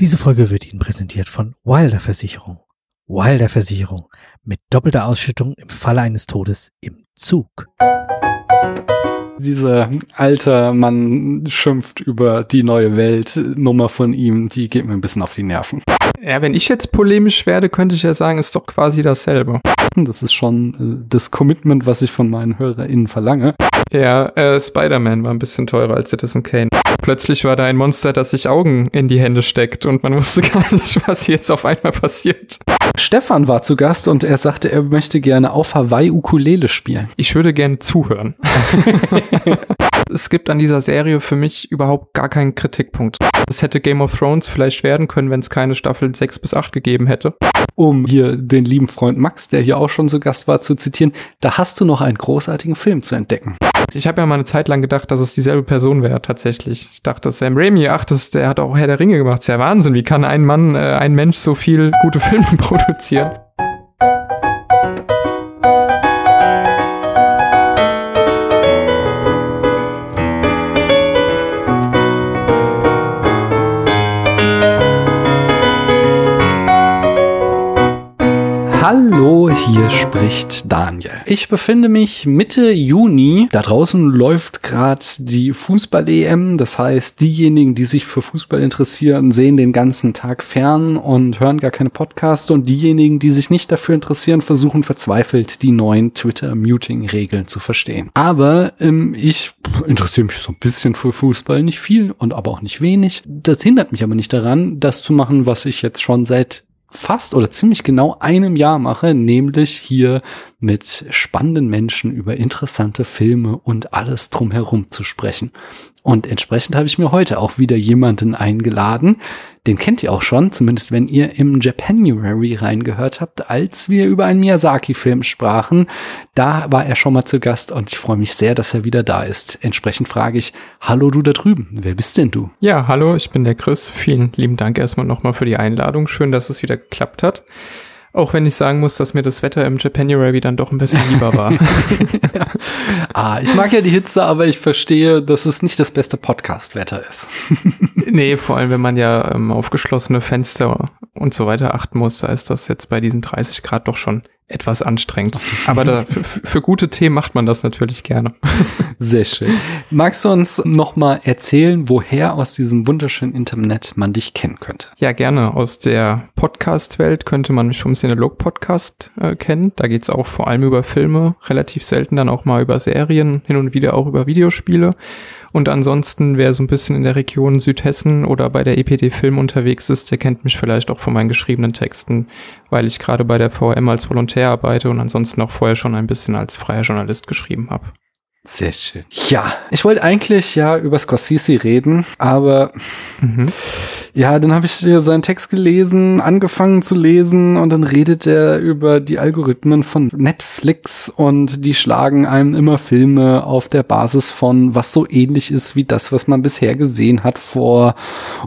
Diese Folge wird Ihnen präsentiert von Wilder Versicherung. Wilder Versicherung mit doppelter Ausschüttung im Falle eines Todes im Zug. Diese alte Mann schimpft über die neue Welt Nummer von ihm, die geht mir ein bisschen auf die Nerven. Ja, wenn ich jetzt polemisch werde, könnte ich ja sagen, ist doch quasi dasselbe. Das ist schon äh, das Commitment, was ich von meinen HörerInnen verlange. Ja, äh, Spider-Man war ein bisschen teurer als Citizen Kane. Plötzlich war da ein Monster, das sich Augen in die Hände steckt und man wusste gar nicht, was jetzt auf einmal passiert. Stefan war zu Gast und er sagte, er möchte gerne auf Hawaii Ukulele spielen. Ich würde gerne zuhören. es gibt an dieser Serie für mich überhaupt gar keinen Kritikpunkt. Es hätte Game of Thrones vielleicht werden können, wenn es keine Staffel 6 bis 8 gegeben hätte. Um hier den lieben Freund Max, der hier auch schon zu Gast war, zu zitieren, da hast du noch einen großartigen Film zu entdecken. Ich habe ja mal eine Zeit lang gedacht, dass es dieselbe Person wäre, tatsächlich. Ich dachte, Sam Raimi, ach, das, der hat auch Herr der Ringe gemacht. Das ist ja Wahnsinn. Wie kann ein Mann, äh, ein Mensch so viel gute Filme produzieren? Hallo, hier spricht Daniel. Ich befinde mich Mitte Juni. Da draußen läuft gerade die Fußball-EM. Das heißt, diejenigen, die sich für Fußball interessieren, sehen den ganzen Tag fern und hören gar keine Podcasts. Und diejenigen, die sich nicht dafür interessieren, versuchen verzweifelt, die neuen Twitter-Muting-Regeln zu verstehen. Aber ähm, ich interessiere mich so ein bisschen für Fußball, nicht viel und aber auch nicht wenig. Das hindert mich aber nicht daran, das zu machen, was ich jetzt schon seit fast oder ziemlich genau einem Jahr mache, nämlich hier mit spannenden Menschen über interessante Filme und alles drumherum zu sprechen. Und entsprechend habe ich mir heute auch wieder jemanden eingeladen. Den kennt ihr auch schon, zumindest wenn ihr im Japanuary reingehört habt, als wir über einen Miyazaki-Film sprachen. Da war er schon mal zu Gast und ich freue mich sehr, dass er wieder da ist. Entsprechend frage ich, hallo du da drüben, wer bist denn du? Ja, hallo, ich bin der Chris. Vielen lieben Dank erstmal nochmal für die Einladung. Schön, dass es wieder geklappt hat. Auch wenn ich sagen muss, dass mir das Wetter im Japanuary dann doch ein bisschen lieber war. ja. Ah, ich mag ja die Hitze, aber ich verstehe, dass es nicht das beste Podcast-Wetter ist. nee, vor allem, wenn man ja ähm, auf geschlossene Fenster und so weiter achten muss, da ist das jetzt bei diesen 30 Grad doch schon etwas anstrengend. Aber da, für, gute Themen macht man das natürlich gerne. Sehr schön. Magst du uns noch mal erzählen, woher aus diesem wunderschönen Internet man dich kennen könnte? Ja, gerne. Aus der Podcast-Welt könnte man mich vom Cinelog-Podcast äh, kennen. Da geht's auch vor allem über Filme, relativ selten dann auch mal über Serien, hin und wieder auch über Videospiele. Und ansonsten, wer so ein bisschen in der Region Südhessen oder bei der EPD Film unterwegs ist, der kennt mich vielleicht auch von meinen geschriebenen Texten, weil ich gerade bei der VM als Volontär arbeite und ansonsten auch vorher schon ein bisschen als freier Journalist geschrieben habe. Sehr schön. Ja, ich wollte eigentlich ja über Scorsese reden, aber mhm. ja, dann habe ich hier seinen Text gelesen, angefangen zu lesen und dann redet er über die Algorithmen von Netflix und die schlagen einem immer Filme auf der Basis von, was so ähnlich ist wie das, was man bisher gesehen hat vor.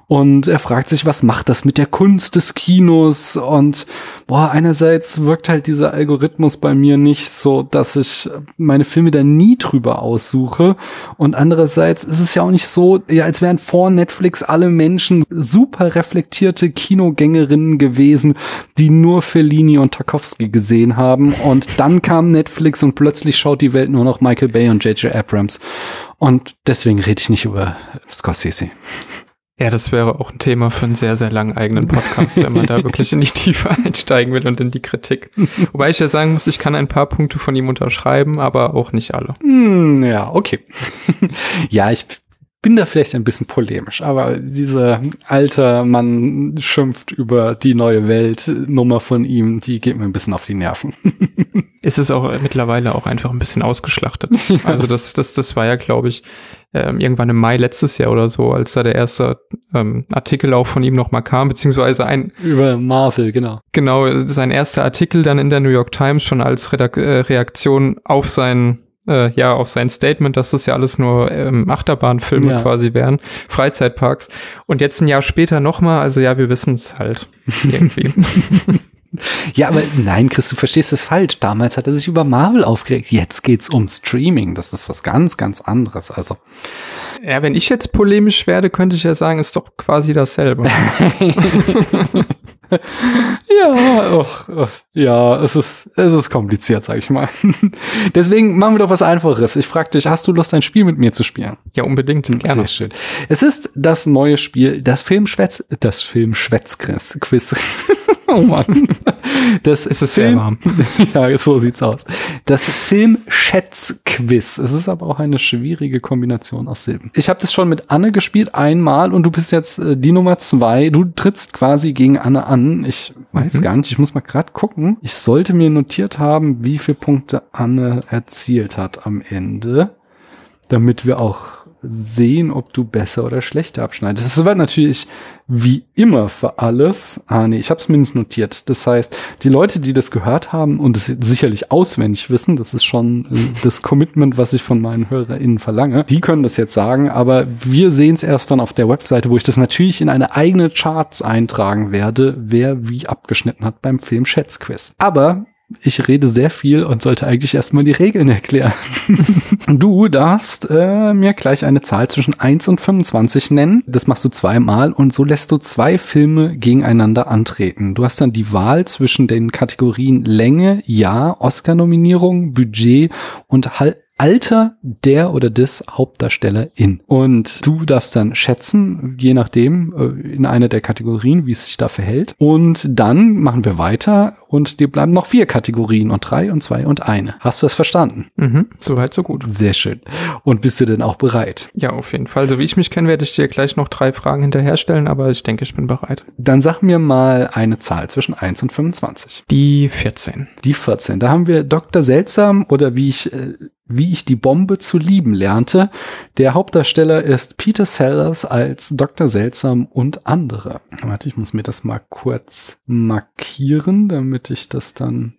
Und er fragt sich, was macht das mit der Kunst des Kinos? Und boah, einerseits wirkt halt dieser Algorithmus bei mir nicht so, dass ich meine Filme da nie drüber selber aussuche. Und andererseits ist es ja auch nicht so, ja, als wären vor Netflix alle Menschen super reflektierte Kinogängerinnen gewesen, die nur Fellini und Tarkovsky gesehen haben. Und dann kam Netflix und plötzlich schaut die Welt nur noch Michael Bay und J.J. Abrams. Und deswegen rede ich nicht über Scorsese. Ja, das wäre auch ein Thema für einen sehr, sehr langen eigenen Podcast, wenn man da wirklich in die Tiefe einsteigen will und in die Kritik. Wobei ich ja sagen muss, ich kann ein paar Punkte von ihm unterschreiben, aber auch nicht alle. Hm, ja, okay. ja, ich bin da vielleicht ein bisschen polemisch, aber diese alte Mann schimpft über die neue Welt Nummer von ihm, die geht mir ein bisschen auf die Nerven. ist es auch mittlerweile auch einfach ein bisschen ausgeschlachtet. Also das, das, das war ja, glaube ich, ähm, irgendwann im Mai letztes Jahr oder so, als da der erste ähm, Artikel auch von ihm nochmal kam, beziehungsweise ein über Marvel, genau. Genau, sein erster Artikel dann in der New York Times schon als Redak äh, Reaktion auf sein äh, ja auf sein Statement, dass das ja alles nur ähm, Achterbahnfilme ja. quasi wären, Freizeitparks. Und jetzt ein Jahr später nochmal, also ja, wir wissen es halt irgendwie. Ja, aber nein, Chris, du verstehst es falsch. Damals hat er sich über Marvel aufgeregt. Jetzt geht's um Streaming. Das ist was ganz, ganz anderes. Also. Ja, wenn ich jetzt polemisch werde, könnte ich ja sagen, ist doch quasi dasselbe. ja, och, och, ja, es ist, es ist kompliziert, sag ich mal. Deswegen machen wir doch was Einfaches. Ich frage dich, hast du Lust, ein Spiel mit mir zu spielen? Ja, unbedingt. Gerne. Sehr schön. Es ist das neue Spiel, das Filmschwätz, das Filmschwätzquiz. Oh Mann. Das ist es Film, sehr warm. ja, so sieht's aus. Das Filmschätzquiz. Es ist aber auch eine schwierige Kombination aus Silben. Ich habe das schon mit Anne gespielt einmal und du bist jetzt äh, die Nummer zwei. Du trittst quasi gegen Anne an. Ich weiß mhm. gar nicht. Ich muss mal gerade gucken. Ich sollte mir notiert haben, wie viele Punkte Anne erzielt hat am Ende, damit wir auch sehen, ob du besser oder schlechter abschneidest. Das wird natürlich wie immer für alles. Ah nee, ich habe es mir nicht notiert. Das heißt, die Leute, die das gehört haben und es sicherlich auswendig wissen, das ist schon äh, das Commitment, was ich von meinen HörerInnen verlange, die können das jetzt sagen, aber wir sehen es erst dann auf der Webseite, wo ich das natürlich in eine eigene Charts eintragen werde, wer wie abgeschnitten hat beim Film Schätzquiz. Aber ich rede sehr viel und sollte eigentlich erstmal die Regeln erklären. du darfst äh, mir gleich eine Zahl zwischen 1 und 25 nennen. Das machst du zweimal und so lässt du zwei Filme gegeneinander antreten. Du hast dann die Wahl zwischen den Kategorien Länge, Jahr, Oscar-Nominierung, Budget und halt Alter der oder des Hauptdarstellerin. Und du darfst dann schätzen, je nachdem, äh, in einer der Kategorien, wie es sich da verhält. Und dann machen wir weiter und dir bleiben noch vier Kategorien und drei und zwei und eine. Hast du es verstanden? Mhm, soweit so gut. Sehr schön. Und bist du denn auch bereit? Ja, auf jeden Fall. So wie ich mich kenne, werde ich dir gleich noch drei Fragen hinterherstellen, aber ich denke, ich bin bereit. Dann sag mir mal eine Zahl zwischen 1 und 25. Die 14. Die 14. Da haben wir Dr. Seltsam oder wie ich äh, wie ich die Bombe zu lieben lernte. Der Hauptdarsteller ist Peter Sellers als Dr. Seltsam und andere. Warte, ich muss mir das mal kurz markieren, damit ich das dann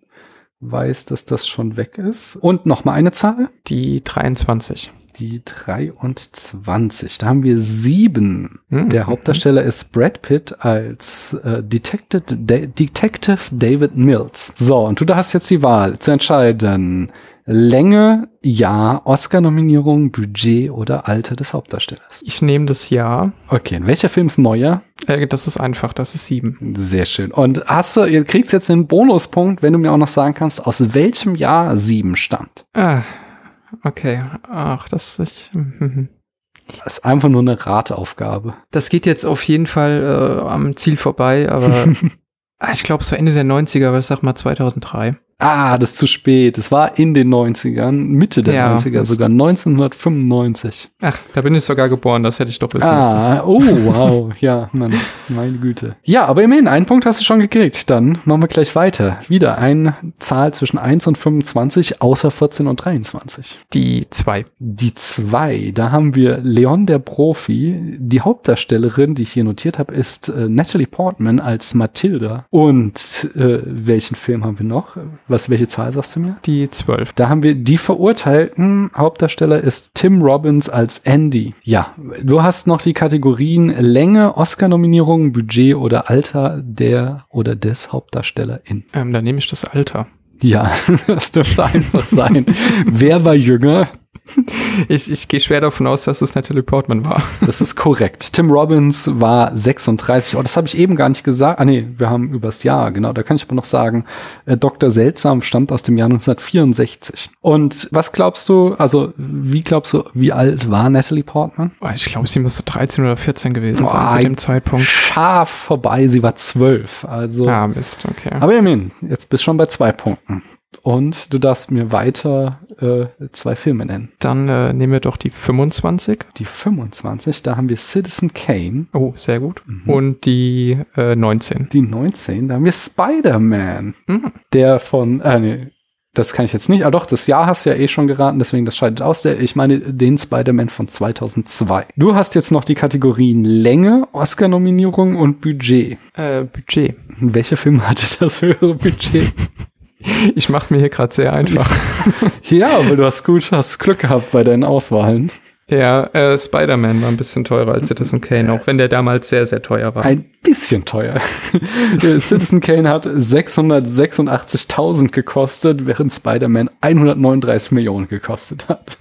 weiß, dass das schon weg ist. Und noch mal eine Zahl. Die 23. Die 23. Da haben wir sieben. Mhm. Der Hauptdarsteller ist Brad Pitt als äh, Detective, De Detective David Mills. So, und du hast jetzt die Wahl zu entscheiden, Länge, Jahr, Oscar-Nominierung, Budget oder Alter des Hauptdarstellers? Ich nehme das Jahr. Okay, und welcher Film ist neuer? Äh, das ist einfach, das ist sieben. Sehr schön. Und hast du, ihr kriegt jetzt einen Bonuspunkt, wenn du mir auch noch sagen kannst, aus welchem Jahr sieben stammt. Ah, okay. Ach, das ist. Das ist einfach nur eine Rateaufgabe. Das geht jetzt auf jeden Fall äh, am Ziel vorbei, aber ich glaube, es war Ende der 90er, aber ich sag mal 2003. Ah, das ist zu spät. Es war in den 90ern, Mitte der ja, 90er, sogar 1995. Ach, da bin ich sogar geboren, das hätte ich doch wissen ah, müssen. Oh, wow. Ja, Mann, meine Güte. Ja, aber immerhin, einen Punkt hast du schon gekriegt. Dann machen wir gleich weiter. Wieder eine Zahl zwischen 1 und 25, außer 14 und 23. Die 2. Die 2. Da haben wir Leon der Profi. Die Hauptdarstellerin, die ich hier notiert habe, ist äh, Natalie Portman als Matilda. Und äh, welchen Film haben wir noch? Was, welche Zahl sagst du mir? Die 12. Da haben wir die verurteilten. Hauptdarsteller ist Tim Robbins als Andy. Ja, du hast noch die Kategorien Länge, Oscar-Nominierung, Budget oder Alter der oder des Hauptdarstellerin. Ähm, dann nehme ich das Alter. Ja, das dürfte einfach sein. Wer war jünger? Ich, ich gehe schwer davon aus, dass es Natalie Portman war. Das ist korrekt. Tim Robbins war 36. Oh, das habe ich eben gar nicht gesagt. Ah nee, wir haben übers Jahr, genau. Da kann ich aber noch sagen, äh, Dr. Seltsam stammt aus dem Jahr 1964. Und was glaubst du, also wie glaubst du, wie alt war Natalie Portman? Ich glaube, sie müsste 13 oder 14 gewesen oh, sein zu dem Zeitpunkt. Scharf vorbei, sie war 12. Also. Ja, Mist, okay. Aber immerhin, jetzt bist du schon bei zwei Punkten. Und du darfst mir weiter äh, zwei Filme nennen. Dann äh, nehmen wir doch die 25. Die 25, da haben wir Citizen Kane. Oh, sehr gut. Mhm. Und die äh, 19. Die 19, da haben wir Spider-Man. Mhm. Der von, äh, nee, das kann ich jetzt nicht. Ah doch, das Jahr hast du ja eh schon geraten, deswegen das scheidet aus. Ich meine den Spider-Man von 2002. Du hast jetzt noch die Kategorien Länge, Oscar-Nominierung und Budget. Äh, Budget. Welcher Film hatte das höhere Budget? Ich mach's mir hier gerade sehr einfach. ja, aber du hast gut, hast Glück gehabt bei deinen Auswahlen. Ja, äh, Spider-Man war ein bisschen teurer als Citizen Kane, auch wenn der damals sehr, sehr teuer war. Ein bisschen teuer. Citizen Kane hat 686.000 gekostet, während Spider-Man 139 Millionen gekostet hat.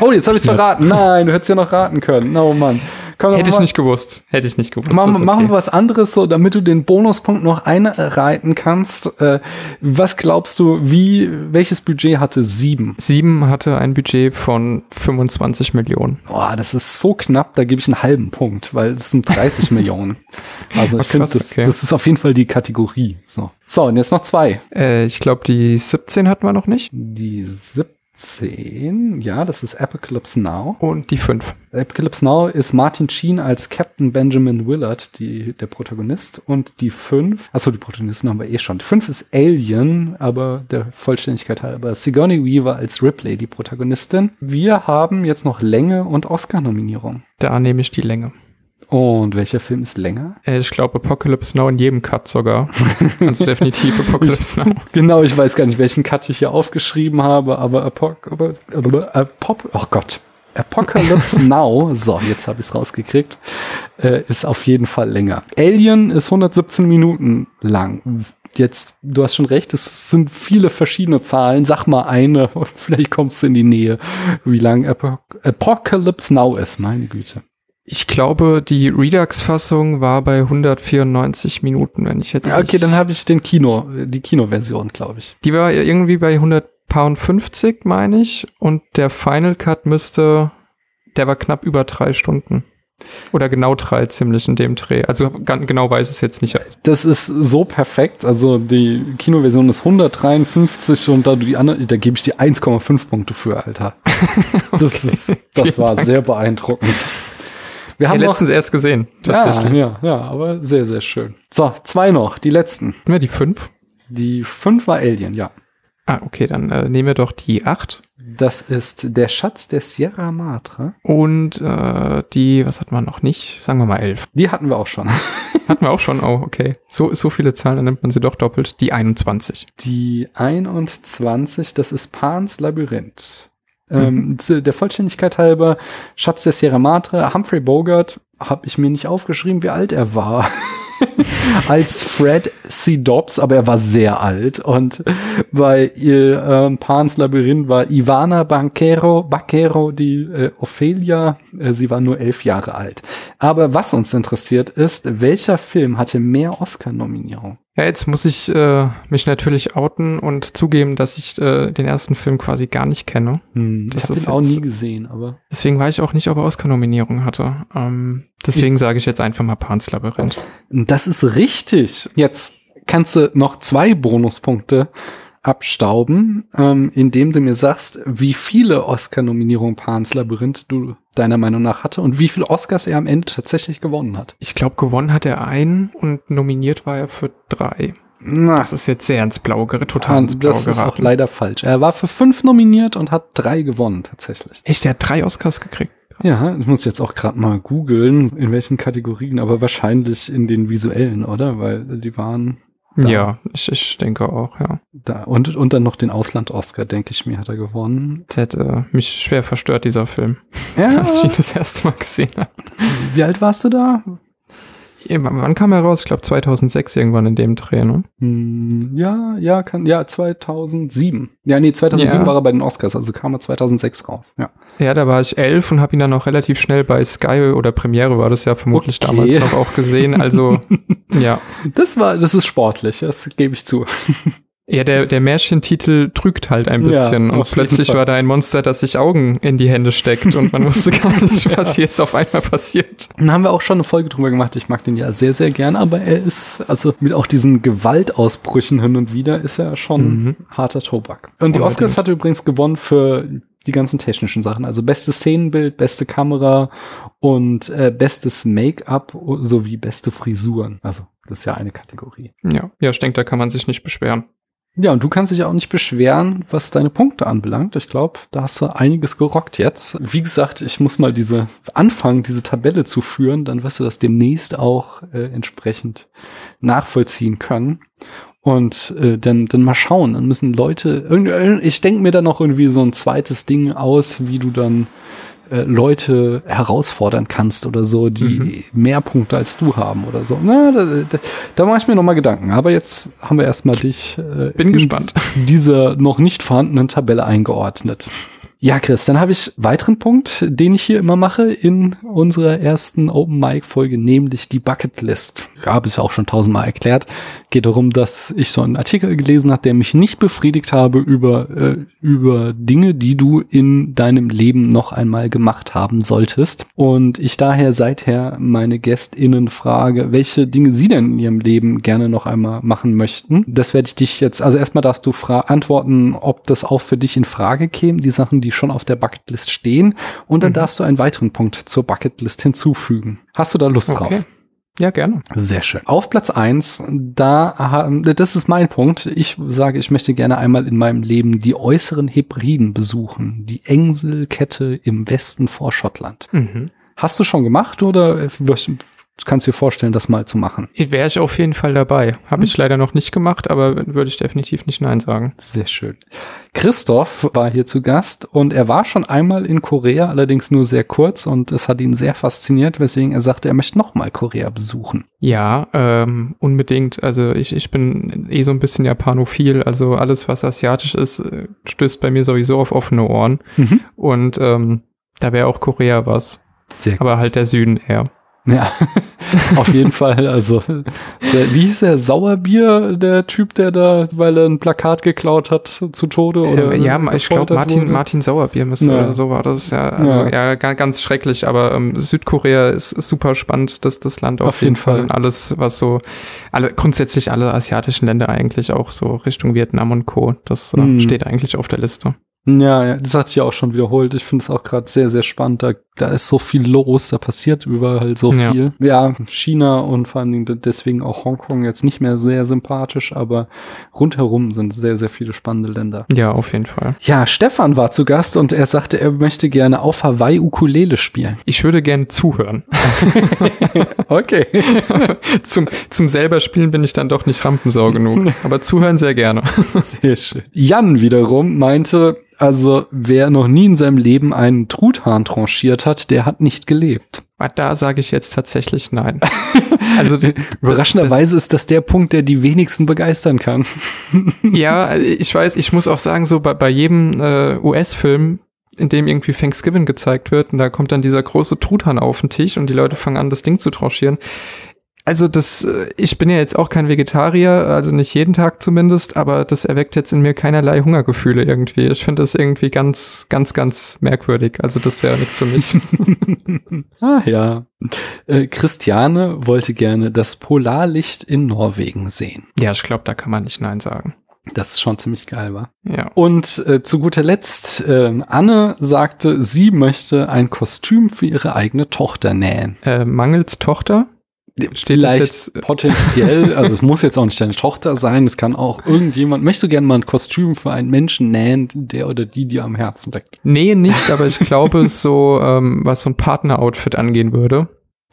oh, jetzt habe ich verraten. Nein, du hättest ja noch raten können. Oh Mann. Komm, Hätte ich nicht gewusst. Hätte ich nicht gewusst. Machen, okay. machen wir was anderes, so, damit du den Bonuspunkt noch einreiten kannst. Äh, was glaubst du, wie, welches Budget hatte Sieben? Sieben hatte ein Budget von 25 Millionen. Boah, das ist so knapp, da gebe ich einen halben Punkt, weil es sind 30 Millionen. Also ich finde, das, okay. das ist auf jeden Fall die Kategorie. So, so und jetzt noch zwei. Äh, ich glaube, die 17 hatten wir noch nicht. Die 17 10. Ja, das ist Apocalypse Now. Und die 5. Apocalypse Now ist Martin Sheen als Captain Benjamin Willard, die, der Protagonist. Und die 5, achso, die Protagonisten haben wir eh schon. Die 5 ist Alien, aber der Vollständigkeit halber. Sigourney Weaver als Ripley, die Protagonistin. Wir haben jetzt noch Länge und Oscar-Nominierung. Da nehme ich die Länge. Und welcher Film ist länger? Äh, ich glaube Apocalypse Now in jedem Cut sogar. Also definitiv Apocalypse Now. Genau, ich weiß gar nicht, welchen Cut ich hier aufgeschrieben habe, aber Apok Apop oh Gott. Apocalypse Now, so, jetzt habe ich es rausgekriegt, äh, ist auf jeden Fall länger. Alien ist 117 Minuten lang. Jetzt, du hast schon recht, es sind viele verschiedene Zahlen. Sag mal eine, vielleicht kommst du in die Nähe, wie lang Apocalypse Now ist, meine Güte. Ich glaube, die Redux-Fassung war bei 194 Minuten, wenn ich jetzt. Ja, okay, dann habe ich den Kino, die Kinoversion, glaube ich. Die war irgendwie bei 150, meine ich. Und der Final Cut müsste, der war knapp über drei Stunden. Oder genau drei ziemlich in dem Dreh. Also ganz genau weiß es jetzt nicht. Das ist so perfekt. Also die Kinoversion ist 153 und da du die andere, da gebe ich dir 1,5 Punkte für, Alter. okay. Das ist, das war Dank. sehr beeindruckend. Wir haben ja, letztens noch, erst gesehen. Tatsächlich. Ja, ja, ja, aber sehr, sehr schön. So, zwei noch, die letzten. Ja, die fünf. Die fünf war Alien, ja. Ah, okay, dann äh, nehmen wir doch die acht. Das ist der Schatz der Sierra Madre. Und äh, die, was hatten wir noch nicht? Sagen wir mal elf. Die hatten wir auch schon. hatten wir auch schon, oh, okay. So, so viele Zahlen, dann nimmt man sie doch doppelt. Die 21. Die 21, das ist Pans Labyrinth. Ähm, mhm. der Vollständigkeit halber, Schatz der Sierra Madre, Humphrey Bogart, habe ich mir nicht aufgeschrieben, wie alt er war. als Fred C. Dobbs, aber er war sehr alt. Und bei äh, Pans Labyrinth war Ivana Banquero, Baquero die äh, Ophelia. Äh, sie war nur elf Jahre alt. Aber was uns interessiert ist, welcher Film hatte mehr Oscar-Nominierungen? Ja, jetzt muss ich äh, mich natürlich outen und zugeben, dass ich äh, den ersten Film quasi gar nicht kenne. Hm, ich habe den auch nie gesehen, aber. Deswegen weiß ich auch nicht, ob er Oscar-Nominierung hatte. Ähm, deswegen sage ich jetzt einfach mal Pans Labyrinth. Das ist richtig. Jetzt kannst du noch zwei Bonuspunkte abstauben, ähm, indem du mir sagst, wie viele Oscar-Nominierungen Pans Labyrinth du deiner Meinung nach hatte und wie viele Oscars er am Ende tatsächlich gewonnen hat. Ich glaube, gewonnen hat er einen und nominiert war er für drei. Na, das ist jetzt sehr ins Blaue, total ins Blaue Das ist auch leider falsch. Er war für fünf nominiert und hat drei gewonnen tatsächlich. Echt, der hat drei Oscars gekriegt? Ja, ich muss jetzt auch gerade mal googeln, in welchen Kategorien, aber wahrscheinlich in den visuellen, oder? Weil die waren da. Ja, ich, ich denke auch, ja. Da, und, und dann noch den Ausland-Oscar, denke ich mir, hat er gewonnen. Der hätte äh, mich schwer verstört, dieser Film. Ja. Als ich ihn das erste Mal gesehen habe. Wie alt warst du da? Wann kam er raus? Ich glaube 2006 irgendwann in dem Dreh, ne? Hm, ja, ja, kann, ja, 2007. Ja, nee, 2007 ja. war er bei den Oscars, also kam er 2006 raus, ja. Ja, da war ich elf und habe ihn dann auch relativ schnell bei Sky oder Premiere war das ja vermutlich okay. damals noch auch gesehen, also ja. Das war, das ist sportlich, das gebe ich zu. Ja, der, der Märchentitel trügt halt ein bisschen ja, und plötzlich war da ein Monster, das sich Augen in die Hände steckt und man wusste gar nicht, was ja. jetzt auf einmal passiert. Dann haben wir auch schon eine Folge drüber gemacht. Ich mag den ja sehr, sehr gern, aber er ist, also mit auch diesen Gewaltausbrüchen hin und wieder, ist er schon mhm. harter Tobak. Und die Oscars hat übrigens gewonnen für die ganzen technischen Sachen. Also bestes Szenenbild, beste Kamera und äh, bestes Make-up sowie beste Frisuren. Also das ist ja eine Kategorie. Ja, ja, ich denke, da kann man sich nicht beschweren. Ja, und du kannst dich auch nicht beschweren, was deine Punkte anbelangt. Ich glaube, da hast du einiges gerockt jetzt. Wie gesagt, ich muss mal diese anfangen, diese Tabelle zu führen, dann wirst du das demnächst auch äh, entsprechend nachvollziehen können. Und äh, dann, dann mal schauen. Dann müssen Leute, ich denke mir da noch irgendwie so ein zweites Ding aus, wie du dann äh, Leute herausfordern kannst oder so, die Mhm. mehr Punkte als du haben oder so. Na, da, da, da mache ich mir noch mal Gedanken. Aber jetzt haben wir erstmal dich äh, Bin in gespannt. dieser noch nicht vorhandenen Tabelle eingeordnet. Ja, Chris, dann habe ich weiteren Punkt, den ich hier immer mache in unserer ersten Open Mic Folge, nämlich die Bucket List. Ja, habe ich auch schon tausendmal erklärt. Geht darum, dass ich so einen Artikel gelesen habe, der mich nicht befriedigt habe über äh, über Dinge, die du in deinem Leben noch einmal gemacht haben solltest. Und ich daher seither meine GästInnen frage, welche Dinge sie denn in ihrem Leben gerne noch einmal machen möchten. Das werde ich dich jetzt, also erstmal darfst du antworten, ob das auch für dich in Frage käme, die Sachen, die schon auf der Bucketlist stehen. Und dann Mhm. darfst du einen weiteren Punkt zur Bucketlist hinzufügen. Hast du da Lust drauf? Ja, gerne. Sehr schön. Auf Platz eins, da das ist mein Punkt. Ich sage, ich möchte gerne einmal in meinem Leben die äußeren Hebriden besuchen. Die Engselkette im Westen vor Schottland. Mhm. Hast du schon gemacht oder wirst- kannst du dir vorstellen, das mal zu machen? Wäre ich auf jeden Fall dabei. Habe Hm. ich leider noch nicht gemacht, aber würde ich definitiv nicht Nein sagen. Sehr schön. Christoph war hier zu Gast und er war schon einmal in Korea, allerdings nur sehr kurz und es hat ihn sehr fasziniert, weswegen er sagte, er möchte nochmal Korea besuchen. Ja, ähm, unbedingt. Also ich, ich bin eh so ein bisschen japanophil. Also alles, was asiatisch ist, stößt bei mir sowieso auf offene Ohren. Und ähm, da wäre auch Korea was. Sehr Aber halt der Süden eher. Ja, auf jeden Fall. Also, sehr, wie hieß er? Sauerbier, der Typ, der da, weil er ein Plakat geklaut hat, zu Tode? Oder Ähm, ja, ich glaube Martin, wurde? Martin Sauerbier müsste Ja. oder so war das. Ja, also Ja. ja, ga- ganz schrecklich. Aber ähm, Südkorea ist, ist super spannend, das, das Land auf, Auf jeden jeden Fall. Fall. Alles, was so, alle, grundsätzlich alle asiatischen Länder eigentlich auch so Richtung Vietnam und Co. Das äh, Mhm. steht eigentlich auf der Liste. Ja, ja, das hatte ich ja auch schon wiederholt. Ich finde es auch gerade sehr, sehr spannend. Da, da ist so viel los, da passiert überall so Ja. viel. Ja, China und vor allen Dingen de- deswegen auch Hongkong jetzt nicht mehr sehr sympathisch, aber rundherum sind sehr, sehr viele spannende Länder. Ja, auf jeden Fall. Ja, Stefan war zu Gast und er sagte, er möchte gerne auf Hawaii Ukulele spielen. Ich würde gerne zuhören. Okay. zum, zum selber spielen bin ich dann doch nicht Rampensau genug. Aber zuhören sehr gerne. Sehr schön. Jan wiederum meinte, also wer noch nie in seinem Leben einen Truthahn tranchiert hat, der hat nicht gelebt. Da sage ich jetzt tatsächlich nein. Also Überraschenderweise ist das der Punkt, der die wenigsten begeistern kann. Ja, ich weiß, ich muss auch sagen, so bei, bei jedem äh, US-Film, in dem irgendwie Thanksgiving gezeigt wird, und da kommt dann dieser große Truthahn auf den Tisch und die Leute fangen an, das Ding zu tranchieren. Also das, äh, ich bin ja jetzt auch kein Vegetarier, also nicht jeden Tag zumindest, aber das erweckt jetzt in mir keinerlei Hungergefühle irgendwie. Ich finde das irgendwie ganz, ganz, ganz merkwürdig. Also das wäre nichts für mich. Ah ja. Äh, Christiane wollte gerne das Polarlicht in Norwegen sehen. ja, ich glaube, da kann man nicht Nein sagen. Das ist schon ziemlich geil, war. Ja. Und äh, zu guter Letzt, ähm, Anne sagte, sie möchte ein Kostüm für ihre eigene Tochter nähen. Äh, Mangels Tochter? Vielleicht jetzt- potenziell, also es muss jetzt auch nicht deine Tochter sein, es kann auch irgendjemand, möchtest du gerne mal ein Kostüm für einen Menschen nähen, der oder die dir am Herzen liegt? Nee, nicht, aber ich glaube, so, ähm, was so ein Partner-Outfit angehen würde.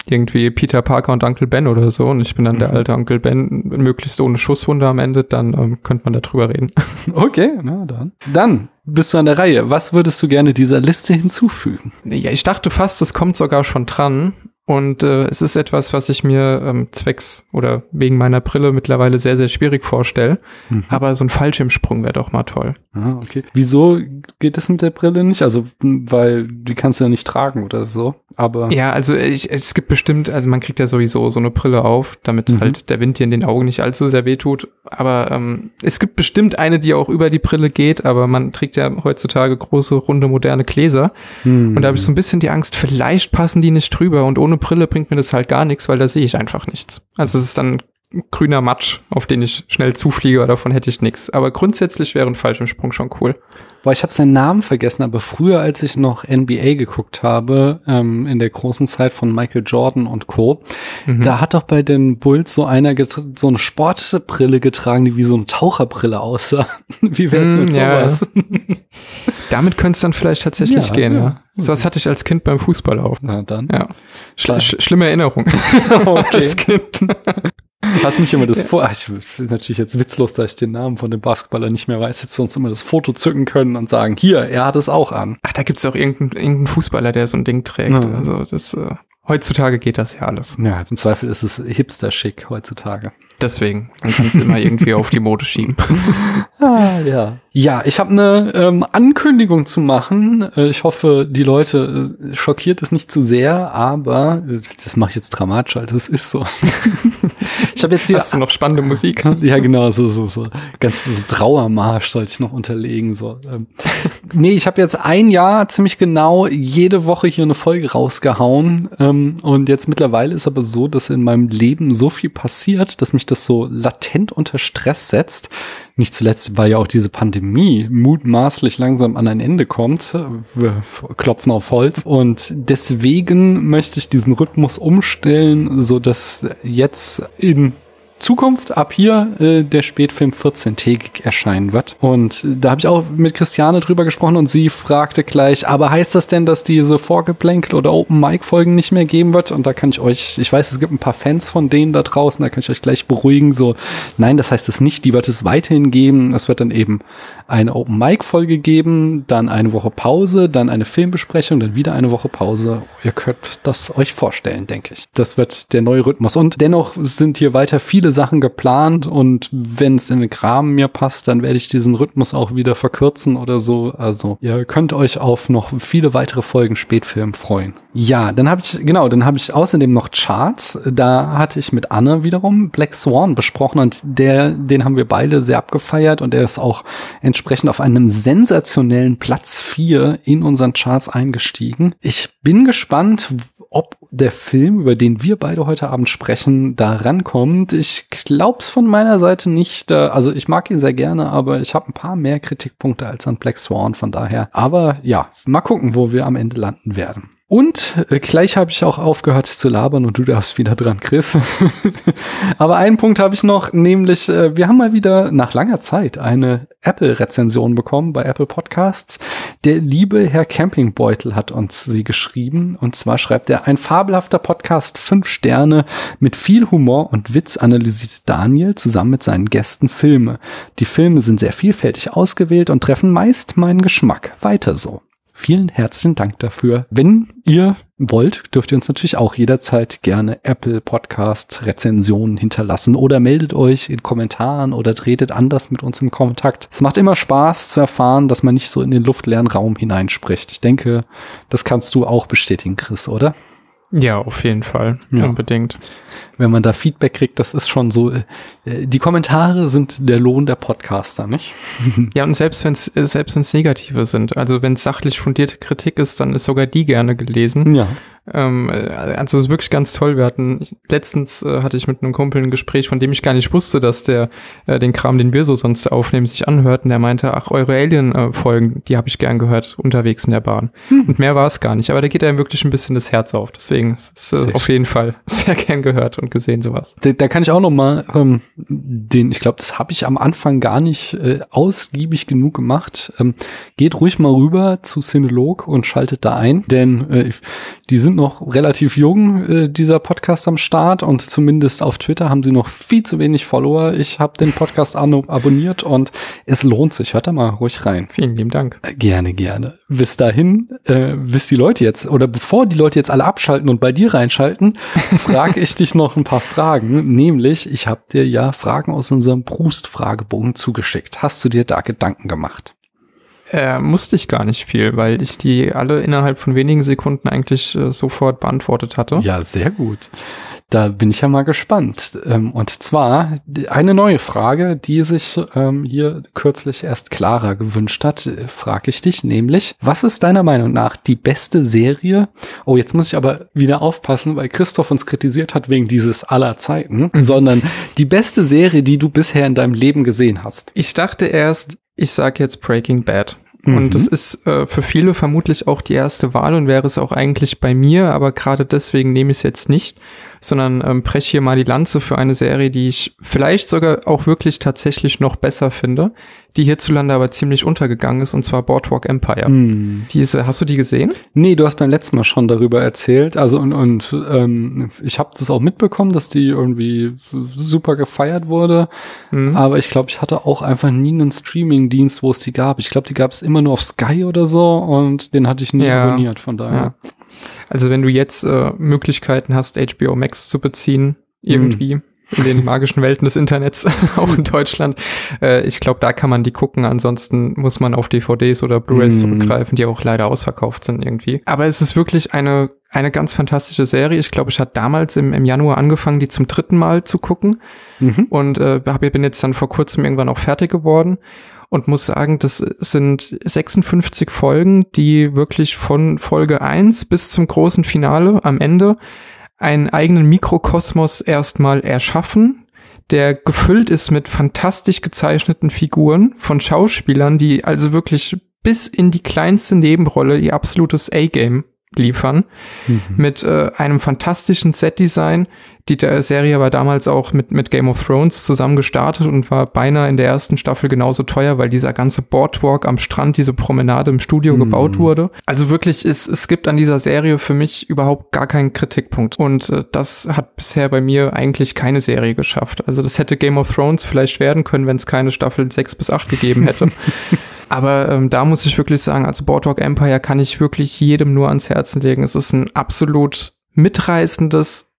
Irgendwie Peter Parker und Uncle Ben oder so. Und ich bin dann der Mhm. alte Onkel Ben, möglichst ohne Schusswunde am Ende, dann ähm, könnte man darüber reden. Okay, na dann. Dann bist du an der Reihe. Was würdest du gerne dieser Liste hinzufügen? Ja, ich dachte fast, es kommt sogar schon dran. Und äh, es ist etwas, was ich mir ähm, zwecks oder wegen meiner Brille mittlerweile sehr, sehr schwierig vorstelle. Mhm. Aber so ein Fallschirmsprung wäre doch mal toll. Ah, okay. Wieso geht das mit der Brille nicht? Also, m, weil die kannst du ja nicht tragen oder so. Aber Ja, also ich, es gibt bestimmt, also man kriegt ja sowieso so eine Brille auf, damit Mhm. halt der Wind dir in den Augen nicht allzu sehr wehtut. Aber ähm, es gibt bestimmt eine, die auch über die Brille geht, aber man trägt ja heutzutage große, runde, moderne Gläser. hm. Und da habe ich so ein bisschen die Angst, vielleicht passen die nicht drüber und ohne Brille bringt mir das halt gar nichts, weil da sehe ich einfach nichts. Also es ist dann grüner Matsch, auf den ich schnell zufliege, aber davon hätte ich nichts. Aber grundsätzlich wäre ein Fallschirmsprung schon cool. Boah, ich habe seinen Namen vergessen, aber früher, als ich noch NBA geguckt habe, ähm, in der großen Zeit von Michael Jordan und Co., Mhm. da hat doch bei den Bulls so einer so eine Sportbrille getragen, die wie so eine Taucherbrille aussah. Wie wär's Mm, mit ja. sowas? Damit könnte es dann vielleicht tatsächlich Ja, gehen, ja. ja. So was hatte ich als Kind beim Fußball auch. Na dann. Ja. Schli Klar. sch schlimme Erinnerung Okay. als Kind. Hast nicht immer das Foto, ich ist natürlich jetzt witzlos, da ich den Namen von dem Basketballer nicht mehr weiß, jetzt sonst immer das Foto zücken können und sagen, hier, er hat es auch an. Ach, da gibt's auch irgendeinen irgendeinen Fußballer, der so ein Ding trägt. Ja. Also das äh, heutzutage geht das ja alles. Ja, im Zweifel ist es hipster-schick heutzutage. Deswegen, man kann es immer irgendwie auf die Mode schieben. Ah, ja. Ja, ich habe eine ähm, Ankündigung zu machen. Äh, ich hoffe, die Leute äh, schockiert es nicht zu sehr, aber äh, das mache ich jetzt dramatisch, als es ist so. ich habe jetzt hier Hast du noch spannende Musik? ja, genau, so, so, so. Ganzes Trauermarsch sollte ich noch unterlegen. So. Ähm, nee, ich habe jetzt ein Jahr ziemlich genau jede Woche hier eine Folge rausgehauen. Ähm, und jetzt mittlerweile ist aber so, dass in meinem Leben so viel passiert, dass mich das so latent unter Stress setzt. Nicht zuletzt, weil ja auch diese Pandemie mutmaßlich langsam an ein Ende kommt. Wir klopfen auf Holz. Und deswegen möchte ich diesen Rhythmus umstellen, so dass jetzt in Zukunft ab hier äh, der Spätfilm 14-tägig erscheinen wird. Und äh, da habe ich auch mit Christiane drüber gesprochen und sie fragte gleich, aber heißt das denn, dass diese Vorgeplänkel oder Open-Mic-Folgen nicht mehr geben wird? Und da kann ich euch, ich weiß, es gibt ein paar Fans von denen da draußen, da kann ich euch gleich beruhigen, so, nein, das heißt es nicht, die wird es weiterhin geben. Es wird dann eben eine Open-Mic-Folge geben, dann eine Woche Pause, dann eine Filmbesprechung, dann wieder eine Woche Pause. Ihr könnt das euch vorstellen, denke ich. Das wird der neue Rhythmus. Und dennoch sind hier weiter viele Sachen geplant und wenn es in den Kram mir passt, dann werde ich diesen Rhythmus auch wieder verkürzen oder so. Also ihr könnt euch auf noch viele weitere Folgen Spätfilm freuen. Ja, dann habe ich, genau, dann habe ich außerdem noch Charts. Da hatte ich mit Anne wiederum Black Swan besprochen und der, den haben wir beide sehr abgefeiert und er ist auch entsprechend auf einem sensationellen Platz 4 in unseren Charts eingestiegen. Ich bin gespannt, ob der Film, über den wir beide heute Abend sprechen, da rankommt. Ich glaub's von meiner Seite nicht. Äh, Also ich mag ihn sehr gerne, aber ich habe ein paar mehr Kritikpunkte als an Black Swan, von daher. Aber ja, mal gucken, wo wir am Ende landen werden. Und äh, gleich habe ich auch aufgehört zu labern und du darfst wieder dran, Chris. Aber einen Punkt habe ich noch, nämlich äh, wir haben mal wieder nach langer Zeit eine Apple-Rezension bekommen bei Apple Podcasts. Der liebe Herr Campingbeutel hat uns sie geschrieben. Und zwar schreibt er, ein fabelhafter Podcast, fünf Sterne, mit viel Humor und Witz analysiert Daniel zusammen mit seinen Gästen Filme. Die Filme sind sehr vielfältig ausgewählt und treffen meist meinen Geschmack. Weiter so. Vielen herzlichen Dank dafür. Wenn ihr wollt, dürft ihr uns natürlich auch jederzeit gerne Apple Podcast Rezensionen hinterlassen oder meldet euch in Kommentaren oder tretet anders mit uns in Kontakt. Es macht immer Spaß zu erfahren, dass man nicht so in den luftleeren Raum hineinspricht. Ich denke, das kannst du auch bestätigen, Chris, oder? Ja, auf jeden Fall. Ja. Unbedingt. Wenn man da Feedback kriegt, das ist schon so, äh, die Kommentare sind der Lohn der Podcaster, nicht? Ja, und selbst wenn es selbst wenn's negative sind, also wenn es sachlich fundierte Kritik ist, dann ist sogar die gerne gelesen. Ja. Ähm, äh, also es ist wirklich ganz toll. Wir hatten letztens äh, hatte ich mit einem Kumpel ein Gespräch, von dem ich gar nicht wusste, dass der äh, den Kram, den wir so sonst aufnehmen, sich anhört. Und der meinte, ach, eure Alien-Folgen, die habe ich gern gehört unterwegs in der Bahn. Und mehr war es gar nicht. Aber da geht einem wirklich ein bisschen das Herz auf. Deswegen ist es äh, auf jeden Fall sehr gern gehört und gesehen sowas. Da, da kann ich auch noch mal ähm, den, ich glaube, das habe ich am Anfang gar nicht äh, ausgiebig genug gemacht. Ähm, geht ruhig mal rüber zu Cinelog und schaltet da ein, denn äh, die sind noch relativ jung, äh, dieser Podcast am Start und zumindest auf Twitter haben sie noch viel zu wenig Follower. Ich habe den Podcast abo- abonniert und es lohnt sich. Hört da mal ruhig rein. Vielen lieben Dank. Äh, Gerne, gerne. Bis dahin, äh, bis die Leute jetzt, oder bevor die Leute jetzt alle abschalten und bei dir reinschalten, frage ich dich noch ein paar Fragen. Nämlich, ich habe dir ja Fragen aus unserem Brust-Fragebogen zugeschickt. Hast du dir da Gedanken gemacht? Äh, musste ich gar nicht viel, weil ich die alle innerhalb von wenigen Sekunden eigentlich äh, sofort beantwortet hatte. Ja, sehr gut. Da bin ich ja mal gespannt. Ähm, und zwar eine neue Frage, die sich ähm, hier kürzlich erst Clara gewünscht hat, äh, frage ich dich nämlich, was ist deiner Meinung nach die beste Serie? Oh, jetzt muss ich aber wieder aufpassen, weil Christoph uns kritisiert hat wegen dieses aller Zeiten, sondern die beste Serie, die du bisher in deinem Leben gesehen hast. Ich dachte erst, ich sag jetzt Breaking Bad. Mhm. Und das ist äh, für viele vermutlich auch die erste Wahl und wäre es auch eigentlich bei mir, aber gerade deswegen nehme ich es jetzt nicht. Sondern ähm, brech hier mal die Lanze für eine Serie, die ich vielleicht sogar auch wirklich tatsächlich noch besser finde, die hierzulande aber ziemlich untergegangen ist, und zwar Boardwalk Empire. Hm. Diese, hast du die gesehen? Nee, du hast beim letzten Mal schon darüber erzählt. Also und, und ähm, ich habe das auch mitbekommen, dass die irgendwie super gefeiert wurde. Mhm. Aber ich glaube, ich hatte auch einfach nie einen Streaming-Dienst, wo es die gab. Ich glaube, die gab es immer nur auf Sky oder so und den hatte ich nie Ja. abonniert. Von daher. Ja. Also wenn du jetzt äh, Möglichkeiten hast, HBO Max zu beziehen, irgendwie in den magischen Welten des Internets, auch in Deutschland, äh, ich glaube, da kann man die gucken. Ansonsten muss man auf DVDs oder Blu-rays Mhm. zurückgreifen, die auch leider ausverkauft sind irgendwie. Aber es ist wirklich eine eine ganz fantastische Serie. Ich glaube, ich hatte damals im, im Januar angefangen, die zum dritten Mal zu gucken Mhm. und äh, hab, bin jetzt dann vor kurzem irgendwann auch fertig geworden und muss sagen, das sind 56 Folgen, die wirklich von Folge 1 bis zum großen Finale am Ende einen eigenen Mikrokosmos erstmal erschaffen, der gefüllt ist mit fantastisch gezeichneten Figuren von Schauspielern, die also wirklich bis in die kleinste Nebenrolle ihr absolutes A-Game liefern Mhm. mit äh, einem fantastischen Set-Design. Die der Serie war damals auch mit, mit Game of Thrones zusammen gestartet und war beinahe in der ersten Staffel genauso teuer, weil dieser ganze Boardwalk am Strand, diese Promenade im Studio Mhm. gebaut wurde. Also wirklich, es, es gibt an dieser Serie für mich überhaupt gar keinen Kritikpunkt. Und äh, das hat bisher bei mir eigentlich keine Serie geschafft. Also das hätte Game of Thrones vielleicht werden können, wenn es keine Staffel 6 bis 8 gegeben hätte. Aber ähm, da muss ich wirklich sagen, also Boardwalk Empire kann ich wirklich jedem nur ans Herzen legen. Es ist ein absolut mitreißendes,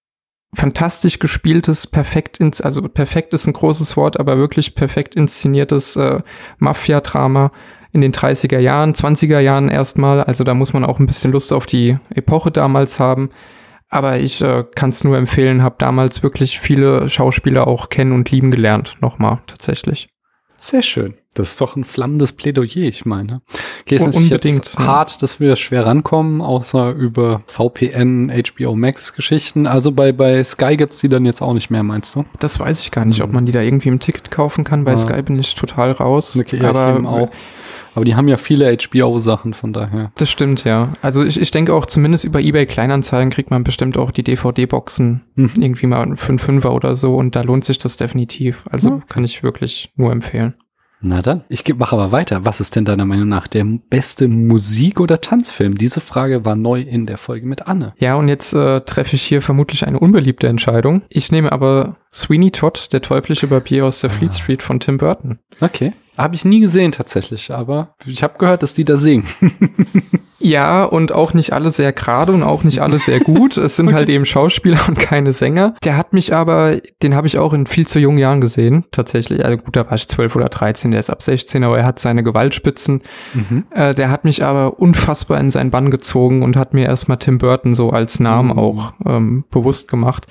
fantastisch gespieltes, perfekt ins, also perfekt ist ein großes Wort, aber wirklich perfekt inszeniertes äh, Mafia-Drama in den 30er Jahren, 20er Jahren erstmal. Also da muss man auch ein bisschen Lust auf die Epoche damals haben. Aber ich äh, kann es nur empfehlen, habe damals wirklich viele Schauspieler auch kennen und lieben gelernt. Nochmal tatsächlich. Sehr schön. Das ist doch ein flammendes Plädoyer, ich meine. Okay, ist Un- natürlich unbedingt, jetzt ja. hart, dass wir schwer rankommen, außer über VPN, HBO Max Geschichten. Also bei, bei Sky gibt's die dann jetzt auch nicht mehr, meinst du? Das weiß ich gar nicht, ob man die da irgendwie im Ticket kaufen kann. Bei Ja. Sky bin ich total raus. Okay, ja, ich aber eben auch. Aber die haben ja viele HBO-Sachen, von daher. Das stimmt, ja. Also ich, ich denke auch, zumindest über eBay Kleinanzeigen kriegt man bestimmt auch die DVD-Boxen Mhm. irgendwie mal für einen Fünfer oder so und da lohnt sich das definitiv. Also Okay. kann ich wirklich nur empfehlen. Na dann, ich mache aber weiter. Was ist denn deiner Meinung nach der beste Musik- oder Tanzfilm? Diese Frage war neu in der Folge mit Anne. Ja, und jetzt äh, treffe ich hier vermutlich eine unbeliebte Entscheidung. Ich nehme aber Sweeney Todd, der teuflische Barbier aus der Fleet Street von Tim Burton. Okay. Habe ich nie gesehen tatsächlich, aber ich habe gehört, dass die da singen. Ja, und auch nicht alle sehr gerade und auch nicht alle sehr gut. Es sind halt eben Schauspieler und keine Sänger. Der hat mich aber, den habe ich auch in viel zu jungen Jahren gesehen, tatsächlich. Also gut, da war ich 12 oder 13, der ist ab 16, aber er hat seine Gewaltspitzen. Mhm. Äh, der hat mich aber unfassbar in seinen Bann gezogen und hat mir erstmal Tim Burton so als Namen Mhm. auch ähm, bewusst gemacht.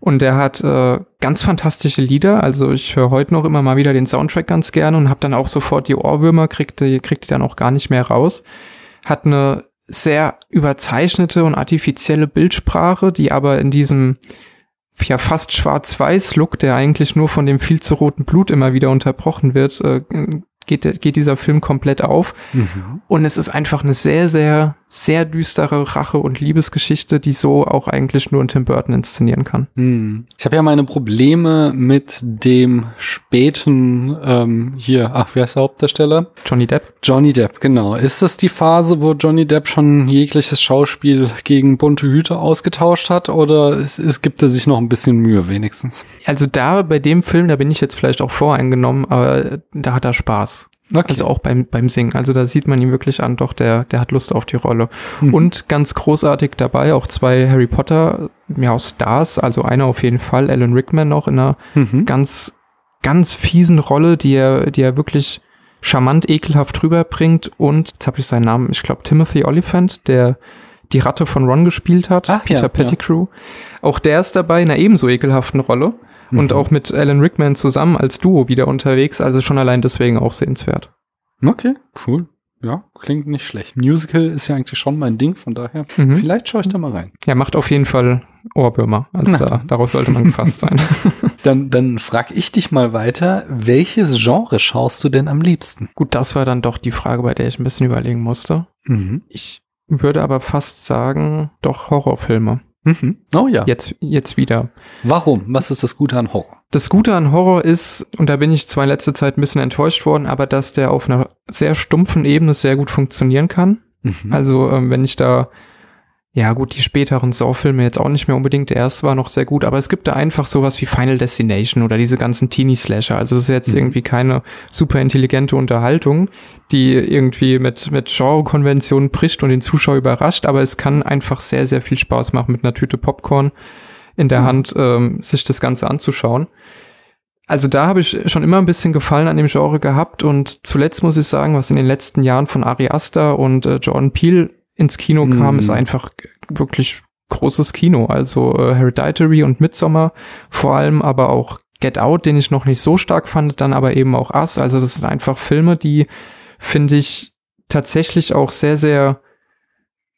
Und der hat äh, ganz fantastische Lieder. Also ich höre heute noch immer mal wieder den Soundtrack ganz gerne und habe dann auch sofort die Ohrwürmer, kriegt die, kriegt die dann auch gar nicht mehr raus. Hat eine sehr überzeichnete und artifizielle Bildsprache, die aber in diesem ja fast schwarz-weiß-Look, der eigentlich nur von dem viel zu roten Blut immer wieder unterbrochen wird, äh, geht, geht dieser Film komplett auf. Mhm. Und es ist einfach eine sehr, sehr, sehr düstere Rache- und Liebesgeschichte, die so auch eigentlich nur ein Tim Burton inszenieren kann. Hm. Ich habe ja meine Probleme mit dem späten, ähm, hier, ach, wer ist der Hauptdarsteller? Johnny Depp. Johnny Depp, genau. Ist das die Phase, wo Johnny Depp schon jegliches Schauspiel gegen bunte Hüte ausgetauscht hat oder es, es gibt er sich noch ein bisschen Mühe wenigstens? Also da bei dem Film, da bin ich jetzt vielleicht auch voreingenommen, aber da hat er Spaß. Okay. Also auch beim, beim Singen. Also da sieht man ihn wirklich an, doch, der, der hat Lust auf die Rolle. Mhm. Und ganz großartig dabei auch zwei Harry Potter, ja, Stars, also einer auf jeden Fall, Alan Rickman noch in einer Mhm. ganz, ganz fiesen Rolle, die er, die er wirklich charmant, ekelhaft rüberbringt. Und jetzt habe ich seinen Namen, ich glaube Timothy Oliphant, der die Ratte von Ron gespielt hat, Ach, Peter ja, Pettigrew. Auch der ist dabei in einer ebenso ekelhaften Rolle. Und Mhm. auch mit Alan Rickman zusammen als Duo wieder unterwegs, also schon allein deswegen auch sehenswert. Okay, cool. Ja, klingt nicht schlecht. Musical ist ja eigentlich schon mein Ding, von daher Mhm. vielleicht schaue ich da mal rein. Ja, macht auf jeden Fall Ohrwürmer. Also da, darauf sollte man gefasst sein. Dann, dann frag ich dich mal weiter, welches Genre schaust du denn am liebsten? Gut, das war dann doch die Frage, bei der ich ein bisschen überlegen musste. Mhm. Ich würde aber fast sagen, doch Horrorfilme. Mhm. Oh ja. Jetzt, jetzt wieder. Warum? Was ist das Gute an Horror? Das Gute an Horror ist, und da bin ich zwar in letzter Zeit ein bisschen enttäuscht worden, aber dass der auf einer sehr stumpfen Ebene sehr gut funktionieren kann. Mhm. Also, ähm, wenn ich da, ja gut, die späteren Saw-Filme jetzt auch nicht mehr unbedingt, der erste war noch sehr gut, aber es gibt da einfach sowas wie Final Destination oder diese ganzen Teenie-Slasher. Also das ist jetzt Mhm. irgendwie keine super intelligente Unterhaltung, die irgendwie mit, mit Genre-Konventionen bricht und den Zuschauer überrascht, aber es kann einfach sehr, sehr viel Spaß machen, mit einer Tüte Popcorn in der Mhm. Hand ähm, sich das Ganze anzuschauen. Also da habe ich schon immer ein bisschen Gefallen an dem Genre gehabt und zuletzt muss ich sagen, was in den letzten Jahren von Ari Aster und äh, Jordan Peele ins Kino kam, Mhm. ist einfach g- wirklich großes Kino. Also äh, Hereditary und Midsommar vor allem, aber auch Get Out, den ich noch nicht so stark fand, dann aber eben auch Us. Also das sind einfach Filme, die finde ich tatsächlich auch sehr, sehr,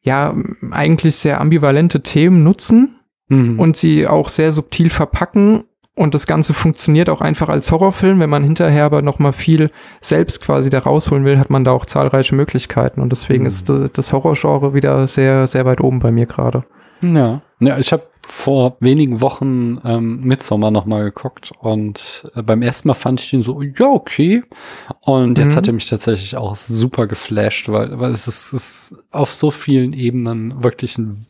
ja, eigentlich sehr ambivalente Themen nutzen Mhm. und sie auch sehr subtil verpacken. Und das Ganze funktioniert auch einfach als Horrorfilm. Wenn man hinterher aber noch mal viel selbst quasi da rausholen will, hat man da auch zahlreiche Möglichkeiten. Und deswegen Mhm. ist das Horrorgenre wieder sehr, sehr weit oben bei mir gerade. Ja, ja ich habe vor wenigen Wochen ähm, Midsommar noch mal geguckt und äh, beim ersten Mal fand ich den so, ja, okay. Und jetzt Mhm. hat er mich tatsächlich auch super geflasht, weil, weil es ist, ist auf so vielen Ebenen wirklich ein,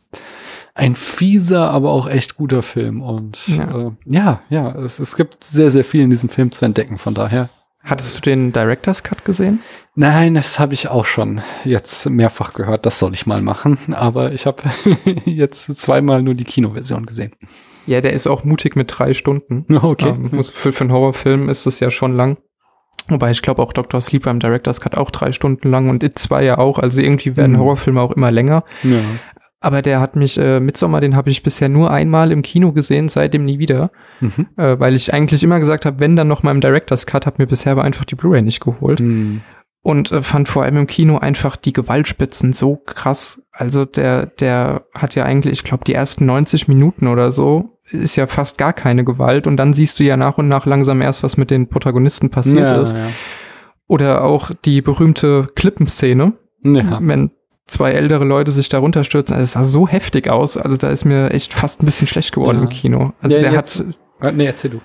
ein fieser, aber auch echt guter Film. Und Ja. äh, ja, ja es, es gibt sehr, sehr viel in diesem Film zu entdecken, von daher. Hattest du den Director's Cut gesehen? Nein, das habe ich auch schon jetzt mehrfach gehört. Das soll ich mal machen. Aber ich habe jetzt zweimal nur die Kinoversion gesehen. Ja, der ist auch mutig mit drei Stunden. Okay. Ähm, muss, für, für einen Horrorfilm ist es ja schon lang. Wobei ich glaube auch Dr. Sleep beim Director's Cut auch drei Stunden lang und It 2 ja auch. Also irgendwie werden Mhm. Horrorfilme auch immer länger. ja. Aber der hat mich, äh, Midsommar, den habe ich bisher nur einmal im Kino gesehen, seitdem nie wieder. Mhm. Äh, weil ich eigentlich immer gesagt habe, wenn dann noch mal im Director's Cut, habe mir bisher aber einfach die Blu-ray nicht geholt. Mhm. Und äh, fand vor allem im Kino einfach die Gewaltspitzen so krass. Also der, der hat ja eigentlich, ich glaube, die ersten 90 Minuten oder so ist ja fast gar keine Gewalt. Und dann siehst du ja nach und nach langsam erst, was mit den Protagonisten passiert ja, ist. Oder auch die berühmte Klippenszene, Ja. ja. wenn zwei ältere Leute sich da runterstürzen. Also es sah so heftig aus. Also da ist mir echt fast ein bisschen schlecht geworden Ja. im Kino. Also Ja, der jetzt- hat, Ah, Nee, erzähl du.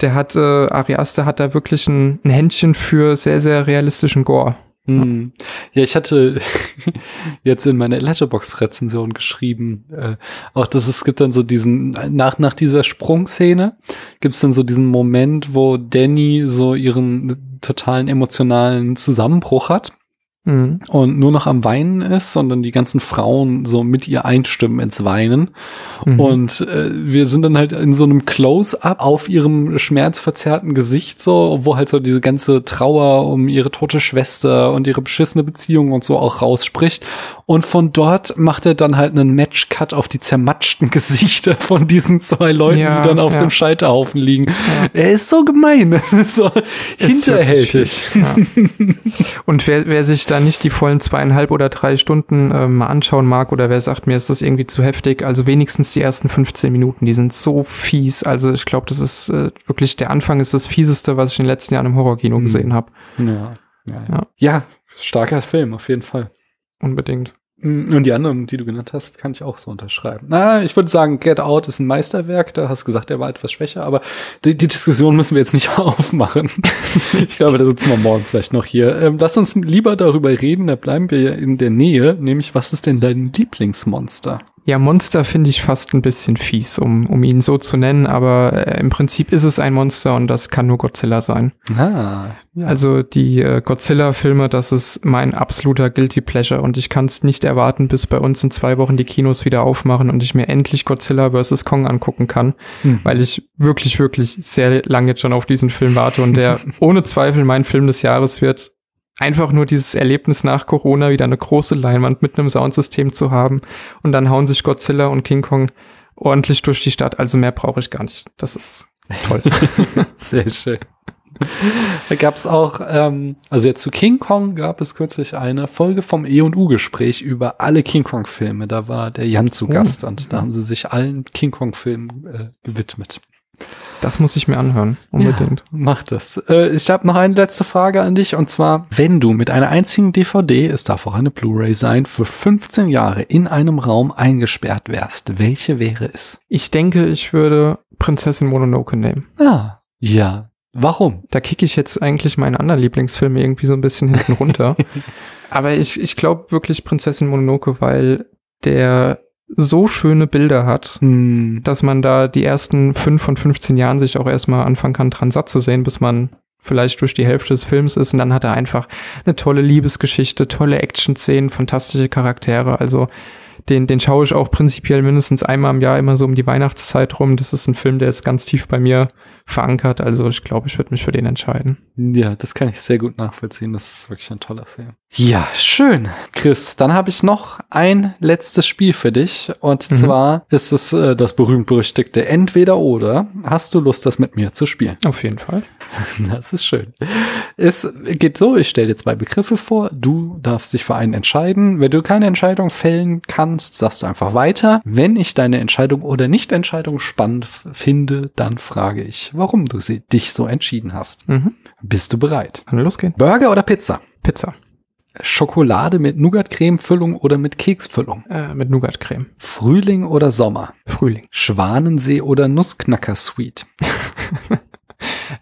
der hat, äh, Ari Aster hat da wirklich ein, ein Händchen für sehr, sehr realistischen Gore. Mhm. Ja, ich hatte jetzt in meiner Letterbox-Rezension geschrieben, äh, auch dass es gibt dann so diesen, nach, nach dieser Sprungszene gibt es dann so diesen Moment, wo Danny so ihren totalen emotionalen Zusammenbruch hat Mhm. und nur noch am Weinen ist, sondern die ganzen Frauen so mit ihr einstimmen ins Weinen. Mhm. Und äh, wir sind dann halt in so einem Close-up auf ihrem schmerzverzerrten Gesicht so, wo halt so diese ganze Trauer um ihre tote Schwester und ihre beschissene Beziehung und so auch rausspricht. Und von dort macht er dann halt einen Match-Cut auf die zermatschten Gesichter von diesen zwei Leuten, Ja, die dann auf ja. dem Scheiterhaufen liegen. Ja. Er ist so gemein, das ist so Ist. Und wer, wer sich da nicht die vollen zweieinhalb oder drei Stunden äh, mal anschauen mag oder wer sagt, mir ist das irgendwie zu heftig, also wenigstens die ersten 15 Minuten, die sind so fies. Also ich glaube, das ist äh, wirklich, der Anfang ist das fieseste, was ich in den letzten Jahren im Horrorkino Mhm. gesehen habe. Ja, ja. Ja. ja, starker Film, auf jeden Fall. Unbedingt. Und die anderen, die du genannt hast, kann ich auch so unterschreiben. Na, ich würde sagen, Get Out ist ein Meisterwerk. Da hast du gesagt, er war etwas schwächer, aber die, die Diskussion müssen wir jetzt nicht aufmachen. ich glaube, da sitzen wir morgen vielleicht noch hier. Ähm, lass uns lieber darüber reden, da bleiben wir ja in der Nähe, nämlich was ist denn dein Lieblingsmonster? Ja, Monster finde ich fast ein bisschen fies, um, um ihn so zu nennen, aber äh, im Prinzip ist es ein Monster und das kann nur Godzilla sein. Ah, ja. Also die äh, Godzilla-Filme, das ist mein absoluter Guilty Pleasure und ich kann es nicht erwarten, bis bei uns in zwei Wochen die Kinos wieder aufmachen und ich mir endlich Godzilla vs. Kong angucken kann, Mhm. weil ich wirklich, wirklich sehr lange jetzt schon auf diesen Film warte und der ohne Zweifel mein Film des Jahres wird. Einfach nur dieses Erlebnis nach Corona, wieder eine große Leinwand mit einem Soundsystem zu haben und dann hauen sich Godzilla und King Kong ordentlich durch die Stadt. Also mehr brauche ich gar nicht. Das ist toll. Sehr schön. Da gab es auch, ähm, also jetzt zu King Kong gab es kürzlich eine Folge vom E und U-Gespräch über alle King Kong-Filme. Da war der Jan zu Oh. Gast und da haben sie sich allen King Kong-Filmen äh, gewidmet. Das muss ich mir anhören, unbedingt. Ja, mach das. Äh, ich habe noch eine letzte Frage an dich und zwar, wenn du mit einer einzigen DVD, es darf auch eine Blu-ray sein, für 15 Jahre in einem Raum eingesperrt wärst, welche wäre es? Ich denke, ich würde Prinzessin Mononoke nehmen. Ah, ja. Warum? Da kicke ich jetzt eigentlich meine anderen Lieblingsfilme irgendwie so ein bisschen hinten runter. Aber ich, ich glaube wirklich Prinzessin Mononoke, weil der so schöne Bilder hat, Hm. dass man da die ersten fünf von 15 Jahren sich auch erstmal anfangen kann, dran satt zu sehen, bis man vielleicht durch die Hälfte des Films ist und dann hat er einfach eine tolle Liebesgeschichte, tolle Action-Szenen, fantastische Charaktere. Also den, den schaue ich auch prinzipiell mindestens einmal im Jahr immer so um die Weihnachtszeit rum. Das ist ein Film, der ist ganz tief bei mir verankert. Also ich glaube, ich würde mich für den entscheiden. Ja, das kann ich sehr gut nachvollziehen. Das ist wirklich ein toller Film. Ja, schön. Chris, dann habe ich noch ein letztes Spiel für dich. Und Mhm. zwar ist es äh, das berühmt-berüchtigte Entweder-Oder. Hast du Lust, das mit mir zu spielen? Auf jeden Fall. Das ist schön. Es geht so, ich stelle dir zwei Begriffe vor. Du darfst dich für einen entscheiden. Wenn du keine Entscheidung fällen kannst, sagst du einfach weiter. Wenn ich deine Entscheidung oder Nicht-Entscheidung spannend finde, dann frage ich, warum du sie, dich so entschieden hast. Mhm. Bist du bereit? Kann losgehen. Burger oder Pizza? Pizza Schokolade mit Nougat-Creme-Füllung oder mit Keksfüllung? äh, mit Nougat-Creme. Frühling oder Sommer? Frühling. Schwanensee oder Nussknacker-Sweet?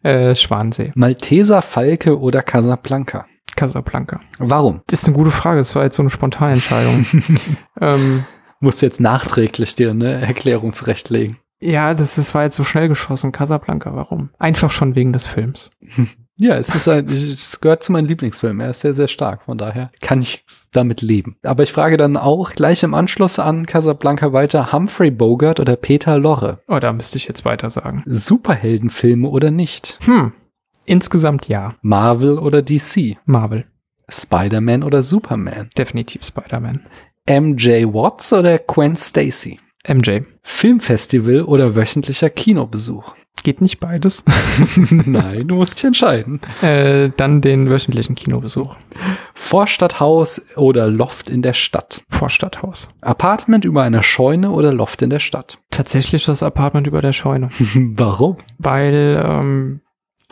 Äh, Schwansee. Malteser Falke oder Casablanca? Casablanca. Warum? Das ist eine gute Frage. Das war jetzt so eine spontane Entscheidung. ähm, Musst jetzt nachträglich dir eine Erklärung zurechtlegen. Ja, das, das war jetzt so schnell geschossen. Casablanca, warum? Einfach schon wegen des Films. Ja, es ist ein, es gehört zu meinen Lieblingsfilmen. Er ist sehr, sehr stark. Von daher kann ich damit leben. Aber ich frage dann auch gleich im Anschluss an Casablanca weiter Humphrey Bogart oder Peter Lorre. Oh, da müsste ich jetzt weiter sagen. Superheldenfilme oder nicht? Hm. Insgesamt ja. Marvel oder DC? Marvel. Spider-Man oder Superman? Definitiv Spider-Man. MJ Watts oder Gwen Stacy? MJ. Filmfestival oder wöchentlicher Kinobesuch? Geht nicht beides. Nein, du musst dich entscheiden. äh, dann den wöchentlichen Kinobesuch. Vorstadthaus oder Loft in der Stadt? Vorstadthaus. Apartment über einer Scheune oder Loft in der Stadt? Tatsächlich das Apartment über der Scheune. Warum? Weil ähm,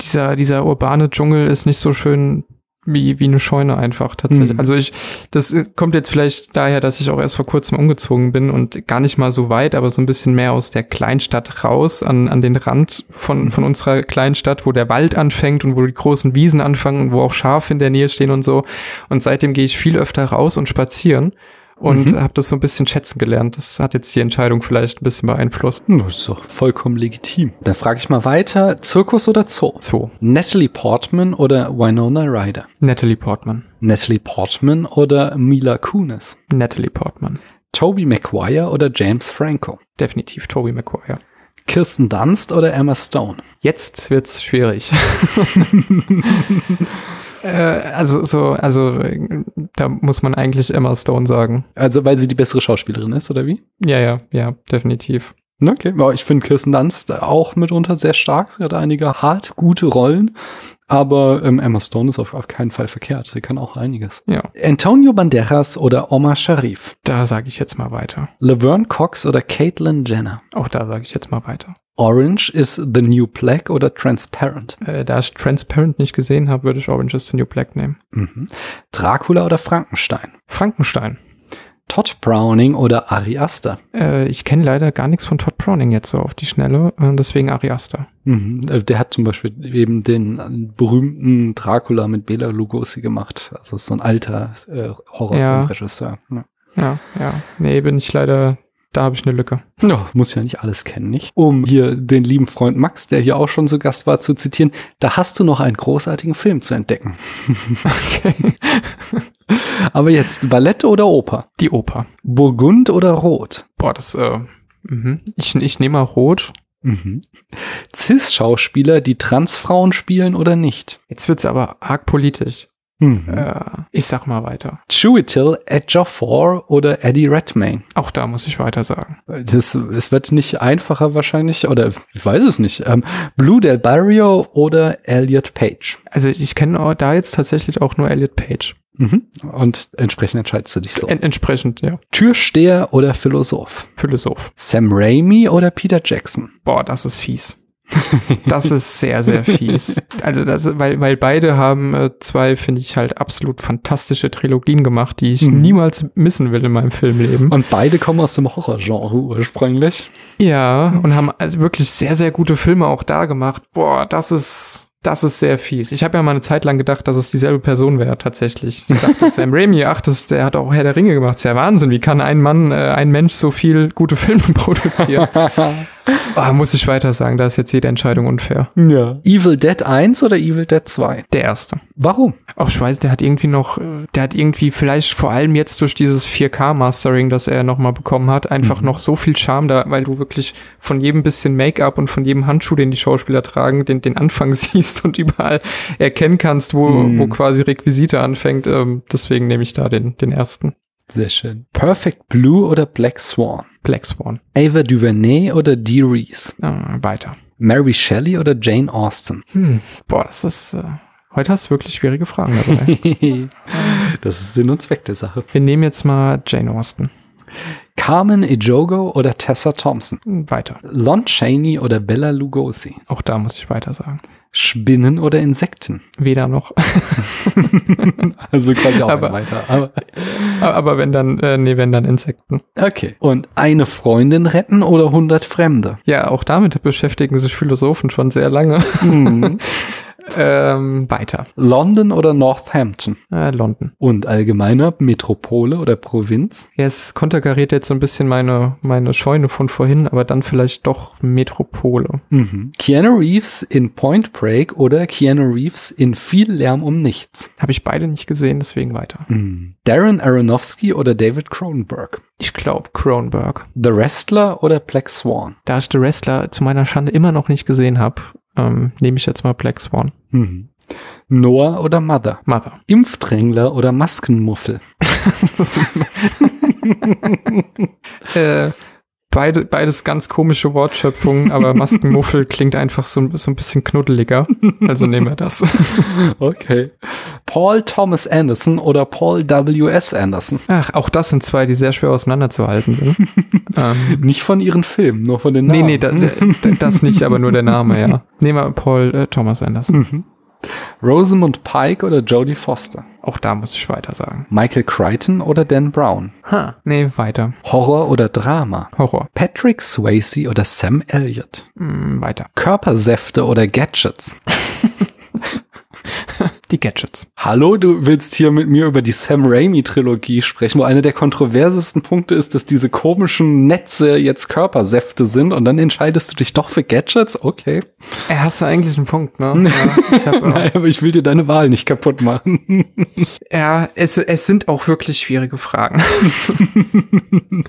dieser, dieser urbane Dschungel ist nicht so schön wie, wie eine Scheune einfach tatsächlich. Mhm. Also ich, das kommt jetzt vielleicht daher, dass ich auch erst vor kurzem umgezogen bin und gar nicht mal so weit, aber so ein bisschen mehr aus der Kleinstadt raus, an, an den Rand von, von unserer Kleinstadt, wo der Wald anfängt und wo die großen Wiesen anfangen und wo auch Schafe in der Nähe stehen und so. Und seitdem gehe ich viel öfter raus und spazieren und Mhm. habe das so ein bisschen schätzen gelernt. Das hat jetzt die Entscheidung vielleicht ein bisschen beeinflusst. Das ist doch vollkommen legitim. Dann frage ich mal weiter. Zirkus oder Zoo? So, Natalie Portman oder Winona Ryder? Natalie Portman. Natalie Portman oder Mila Kunis? Natalie Portman. Toby Maguire oder James Franco? Definitiv Toby Maguire. Kirsten Dunst oder Emma Stone? Jetzt wird's schwierig. äh, also so, also da muss man eigentlich Emma Stone sagen. Also, weil sie die bessere Schauspielerin ist, oder wie? Ja, ja, ja, definitiv. Okay, aber ich finde Kirsten Dunst auch mitunter sehr stark. Sie hat einige hart gute Rollen. Aber ähm, Emma Stone ist auf, auf keinen Fall verkehrt. Sie kann auch einiges. Ja, Antonio Banderas oder Omar Sharif? da sage ich jetzt mal weiter. Laverne Cox oder Caitlyn Jenner? Auch da sage ich jetzt mal weiter. Orange is the New Black oder Transparent? Äh, da ich Transparent nicht gesehen habe, würde ich Orange is the New Black nehmen. Mhm. Dracula oder Frankenstein? Frankenstein. Todd Browning oder Ari Aster? Äh, ich kenne leider gar nichts von Todd Browning jetzt so auf die Schnelle, äh, deswegen Ari Aster. Mhm. Äh, Der hat zum Beispiel eben den äh, berühmten Dracula mit Bela Lugosi gemacht. Also so ein alter äh, Horrorfilmregisseur. Ja. Ja, ja. Nee, bin ich leider, da habe ich eine Lücke. Ja, muss ja nicht alles kennen, nicht? Um hier den lieben Freund Max, der hier auch schon zu Gast war, zu zitieren, da hast du noch einen großartigen Film zu entdecken. Okay. Aber jetzt Ballett oder Oper? Die Oper. Burgund oder Rot? Boah, das, äh, mhm. ich, ich nehme mal rot. Mhm. Cis-Schauspieler, die Transfrauen spielen oder nicht? Jetzt wird's aber arg politisch. Mhm. Äh, ich sag mal weiter. Chiwetel Ejiofor oder Eddie Redmayne? Auch da muss ich weiter sagen. Das, es wird nicht einfacher wahrscheinlich, oder ich weiß es nicht. Ähm, Blue Del Barrio oder Elliot Page? Also ich kenne da jetzt tatsächlich auch nur Elliot Page. Mhm. Und entsprechend entscheidest du dich so. En entsprechend, ja. Türsteher oder Philosoph? Philosoph. Sam Raimi oder Peter Jackson? Boah, das ist fies. Das ist sehr, sehr fies. Also das, weil, weil beide haben äh, zwei, finde ich, halt absolut fantastische Trilogien gemacht, die ich Mhm. niemals missen will in meinem Filmleben. Und beide kommen aus dem Horrorgenre ursprünglich. Ja, und haben also wirklich sehr, sehr gute Filme auch da gemacht. Boah, das ist, das ist sehr fies. Ich habe ja mal eine Zeit lang gedacht, dass es dieselbe Person wäre, tatsächlich. Ich dachte, Sam Raimi, ach, das, der hat auch Herr der Ringe gemacht. Das ist ja Wahnsinn. Wie kann ein Mann, äh, ein Mensch so viel gute Filme produzieren? Ah, muss ich weiter sagen, da ist jetzt jede Entscheidung unfair. ja. Evil Dead 1 oder Evil Dead 2? Der erste. Warum? Auch ich weiß, der hat irgendwie noch, äh, der hat irgendwie vielleicht vor allem jetzt durch dieses 4K-Mastering, das er nochmal bekommen hat, einfach Mhm. noch so viel Charme da, weil du wirklich von jedem bisschen Make-up und von jedem Handschuh, den die Schauspieler tragen, den, den Anfang siehst und überall erkennen kannst, wo, Mhm. wo quasi Requisite anfängt. Ähm, deswegen nehme ich da den, den ersten. Sehr schön. Perfect Blue oder Black Swan? Black Swan. Ava DuVernay oder Dee Reese? Äh, weiter. Mary Shelley oder Jane Austen? Hm. Boah, das ist, äh, heute hast du wirklich schwierige Fragen dabei. das ist Sinn und Zweck der Sache. Wir nehmen jetzt mal Jane Austen. Carmen Ejogo oder Tessa Thompson? Weiter. Lon Chaney oder Bella Lugosi? Auch da muss ich weiter sagen. Spinnen oder Insekten? Weder noch. Also quasi auch Aber- weiter. Aber, Aber wenn dann, äh, nee, wenn dann Insekten. okay. Und eine Freundin retten oder 100 Fremde? Ja, auch damit beschäftigen sich Philosophen schon sehr lange. Mhm. ähm, weiter. London oder Northampton? Äh, London. Und allgemeiner Metropole oder Provinz? Ja, es konterkariert jetzt so ein bisschen meine, meine Scheune von vorhin, aber dann vielleicht doch Metropole. Mhm. Keanu Reeves in Point Break oder Keanu Reeves in Viel Lärm um nichts? Habe ich beide nicht gesehen, deswegen weiter. Mhm. Darren Aronofsky oder David Cronenberg? Ich glaube Kronberg. The Wrestler oder Black Swan? Da ich The Wrestler zu meiner Schande immer noch nicht gesehen habe, ähm, nehme ich jetzt mal Black Swan. Mhm. Noah oder Mother? Mother. Impfdrängler oder Maskenmuffel? äh, beide, beides ganz komische Wortschöpfungen, aber Maskenmuffel klingt einfach so, so ein bisschen knuddeliger. Also nehmen wir das. Okay. Paul Thomas Anderson oder Paul W.S. Anderson? Ach, auch das sind zwei, die sehr schwer auseinanderzuhalten sind. ähm, Nicht von ihren Filmen, nur von den nee, Namen. nee, da, da, das nicht, aber nur der Name, ja. Nehmen wir Paul äh, Thomas Anderson. Mhm. Rosamund Pike oder Jodie Foster? Auch da muss ich weiter sagen. Michael Crichton oder Dan Brown? Ha, nee, weiter. Horror oder Drama? Horror. Patrick Swayze oder Sam Elliott? Hm, weiter. Körpersäfte oder Gadgets? Die Gadgets. Hallo, du willst hier mit mir über die Sam Raimi Trilogie sprechen, wo einer der kontroversesten Punkte ist, dass diese komischen Netze jetzt Körpersäfte sind und dann entscheidest du dich doch für Gadgets? Okay. Er hast du eigentlich einen Punkt, ne? Ja, ich hab, Nein, aber ich will dir deine Wahl nicht kaputt machen. ja es, es sind auch wirklich schwierige Fragen.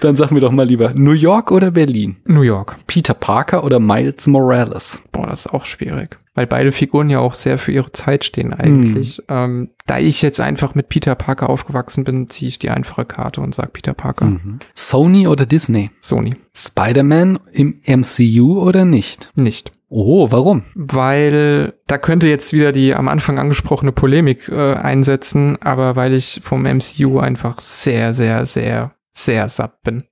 Dann sag mir doch mal lieber, New York oder Berlin? New York. Peter Parker oder Miles Morales? Boah, das ist auch schwierig. Weil beide Figuren ja auch sehr für ihre Zeit stehen eigentlich. Ähm, da ich jetzt einfach mit Peter Parker aufgewachsen bin, ziehe ich die einfache Karte und sag Peter Parker. Sony oder Disney? Sony. Spider-Man im MCU oder nicht? Nicht. Oh, warum? Weil da könnte jetzt wieder die am Anfang angesprochene Polemik äh, einsetzen, aber weil ich vom MCU einfach sehr, sehr, sehr, sehr satt bin.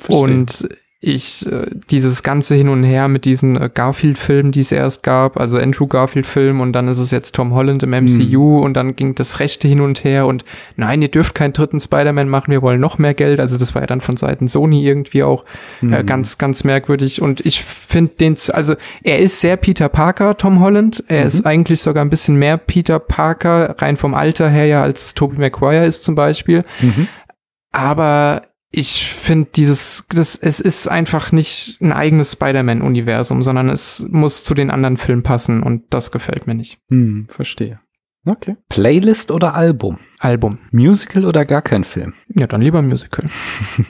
Verstehe. Und ich äh, dieses ganze Hin und Her mit diesen äh, Garfield-Filmen, die es erst gab, also Andrew Garfield-Film und dann ist es jetzt Tom Holland im MCU und dann ging das Rechte hin und her und nein, ihr dürft keinen dritten Spider-Man machen, wir wollen noch mehr Geld. Also das war ja dann von Seiten Sony irgendwie auch äh, Mhm. ganz, ganz merkwürdig und ich finde den, also er ist sehr Peter Parker, Tom Holland. Er ist eigentlich sogar ein bisschen mehr Peter Parker, rein vom Alter her ja, als Tobey Maguire ist zum Beispiel. Mhm. Aber ich finde dieses, das, es ist einfach nicht ein eigenes Spider-Man-Universum, sondern es muss zu den anderen Filmen passen und das gefällt mir nicht. Hm, verstehe. Okay. Playlist oder Album? Album. Musical oder gar kein Film? Ja, dann lieber Musical.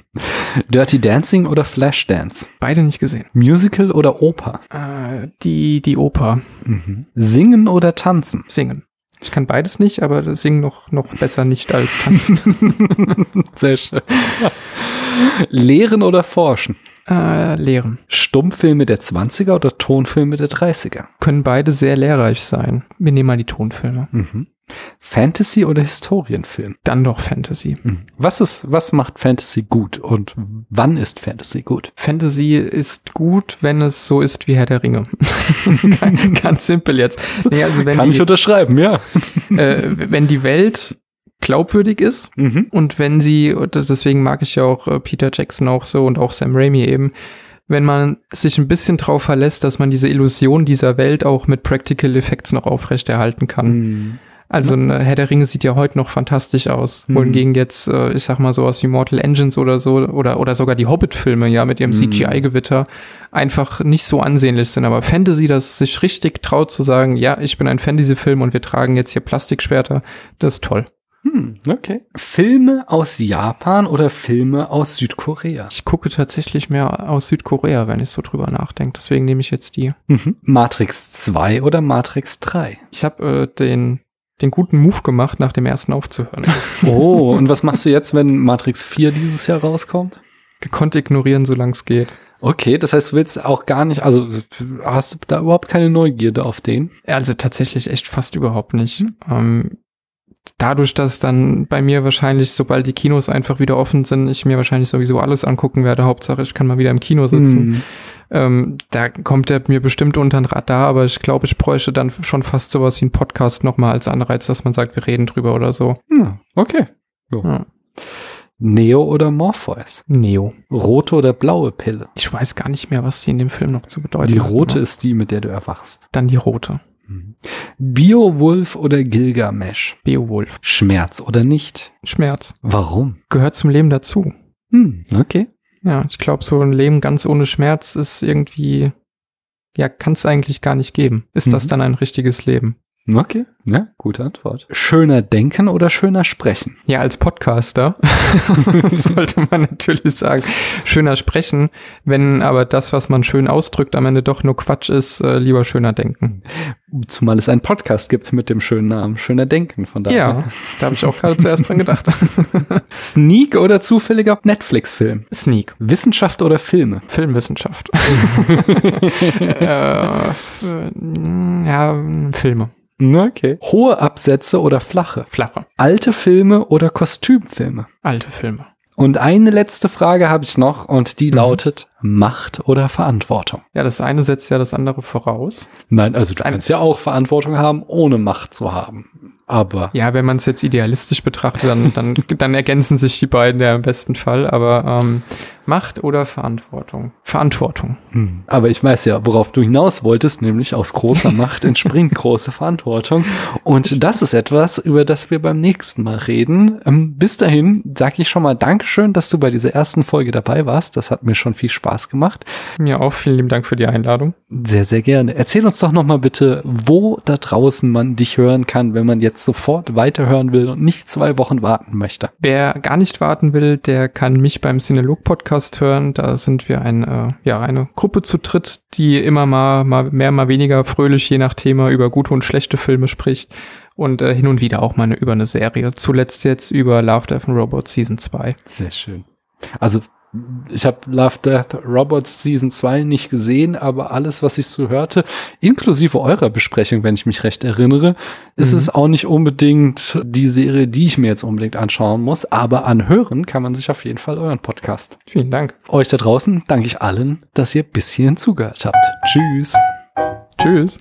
Dirty Dancing oder Flashdance? Beide nicht gesehen. Musical oder Oper? Äh, die, die Oper. Singen oder tanzen? Singen. Ich kann beides nicht, aber Singen noch, noch besser nicht als tanzen. Sehr schön. Lehren oder forschen? Äh, Lehren. Stummfilme der 20er oder Tonfilme der 30er? Können beide sehr lehrreich sein. Wir nehmen mal die Tonfilme. Mhm. Fantasy oder Historienfilm? Dann doch Fantasy. Mhm. Was ist, was macht Fantasy gut und wann ist Fantasy gut? Fantasy ist gut, wenn es so ist wie Herr der Ringe. Ganz simpel jetzt. Nee, also Kann die, ich unterschreiben, ja. äh, wenn die Welt glaubwürdig ist Mhm. und wenn sie, deswegen mag ich ja auch äh, Peter Jackson auch so und auch Sam Raimi eben, wenn man sich ein bisschen drauf verlässt, dass man diese Illusion dieser Welt auch mit Practical Effects noch aufrechterhalten kann. Mhm. Also ein Herr der Ringe sieht ja heute noch fantastisch aus. Mhm. Wohingegen jetzt, äh, ich sag mal, sowas wie Mortal Engines oder so, oder, oder sogar die Hobbit-Filme, ja, mit ihrem Mhm. CGI-Gewitter, einfach nicht so ansehnlich sind. Aber Fantasy, das sich richtig traut zu sagen, ja, ich bin ein Fantasy-Film und wir tragen jetzt hier Plastikschwerter, das ist toll. Hm, okay. Filme aus Japan oder Filme aus Südkorea? Ich gucke tatsächlich mehr aus Südkorea, wenn ich so drüber nachdenke. Deswegen nehme ich jetzt die. Mhm. Matrix 2 oder Matrix 3? Ich habe äh, den, den guten Move gemacht, nach dem ersten aufzuhören. Oh, und was machst du jetzt, wenn Matrix 4 dieses Jahr rauskommt? Gekonnt ignorieren, solange es geht. Okay, das heißt, du willst auch gar nicht, also hast du da überhaupt keine Neugierde auf den? Also tatsächlich echt fast überhaupt nicht. Ähm, dadurch, dass dann bei mir wahrscheinlich, sobald die Kinos einfach wieder offen sind, ich mir wahrscheinlich sowieso alles angucken werde. Hauptsache, ich kann mal wieder im Kino sitzen. Hm. Ähm, da kommt der mir bestimmt unter den Radar, aber ich glaube, ich bräuchte dann schon fast sowas wie ein Podcast nochmal als Anreiz, dass man sagt, wir reden drüber oder so. Hm, okay. So. Ja. Neo oder Morpheus? Neo. Rote oder blaue Pille? Ich weiß gar nicht mehr, was die in dem Film noch zu bedeuten Die hat, rote aber ist die, mit der du erwachst. Dann die rote. Beowulf oder Gilgamesh? Beowulf. Schmerz oder nicht? Schmerz. Warum? Gehört zum Leben dazu. Hm, okay. Ja, ich glaube, so ein Leben ganz ohne Schmerz ist irgendwie, ja, kann es eigentlich gar nicht geben. Ist das Mhm. dann ein richtiges Leben? Okay, ja, gute Antwort. Schöner denken oder schöner sprechen? Ja, als Podcaster sollte man natürlich sagen, schöner sprechen. Wenn aber das, was man schön ausdrückt, am Ende doch nur Quatsch ist, äh, lieber schöner denken. Zumal es einen Podcast gibt mit dem schönen Namen Schöner Denken. Von daher. Ja, da habe ich auch gerade zuerst dran gedacht. Sneak oder zufälliger Netflix-Film? Sneak. Wissenschaft oder Filme? Filmwissenschaft. äh, ja, Filme. Okay. Hohe Absätze oder flache? Flache. Alte Filme oder Kostümfilme? Alte Filme. Und eine letzte Frage habe ich noch und die Mhm. lautet Macht oder Verantwortung? Ja, das eine setzt ja das andere voraus. Nein, also du Ein- kannst ja auch Verantwortung haben, ohne Macht zu haben. Aber Ja, wenn man es jetzt idealistisch betrachtet, dann, dann, dann ergänzen sich die beiden ja im besten Fall. Aber ähm, Macht oder Verantwortung? Verantwortung. Hm. Aber ich weiß ja, worauf du hinaus wolltest, nämlich aus großer Macht entspringt große Verantwortung. Und das ist etwas, über das wir beim nächsten Mal reden. Ähm, bis dahin sage ich schon mal Dankeschön, dass du bei dieser ersten Folge dabei warst. Das hat mir schon viel Spaß gemacht. Mir auch vielen lieben Dank für die Einladung. Sehr, sehr gerne. Erzähl uns doch noch mal bitte, wo da draußen man dich hören kann, wenn man jetzt sofort weiterhören will und nicht zwei Wochen warten möchte. Wer gar nicht warten will, der kann mich beim Cinelog-Podcast hören. Da sind wir ein, äh, ja, eine Gruppe zu dritt, die immer mal, mal mehr, mal weniger fröhlich, je nach Thema, über gute und schlechte Filme spricht. Und äh, hin und wieder auch mal eine, über eine Serie. Zuletzt jetzt über Love, Death and Robots Season 2. Sehr schön. Also ich habe Love, Death, Robots Season 2 nicht gesehen, aber alles, was ich so hörte, inklusive eurer Besprechung, wenn ich mich recht erinnere, ist Mhm. es auch nicht unbedingt die Serie, die ich mir jetzt unbedingt anschauen muss, aber anhören kann man sich auf jeden Fall euren Podcast. Vielen Dank. Euch da draußen danke ich allen, dass ihr bis hierhin zugehört habt. Tschüss. Tschüss.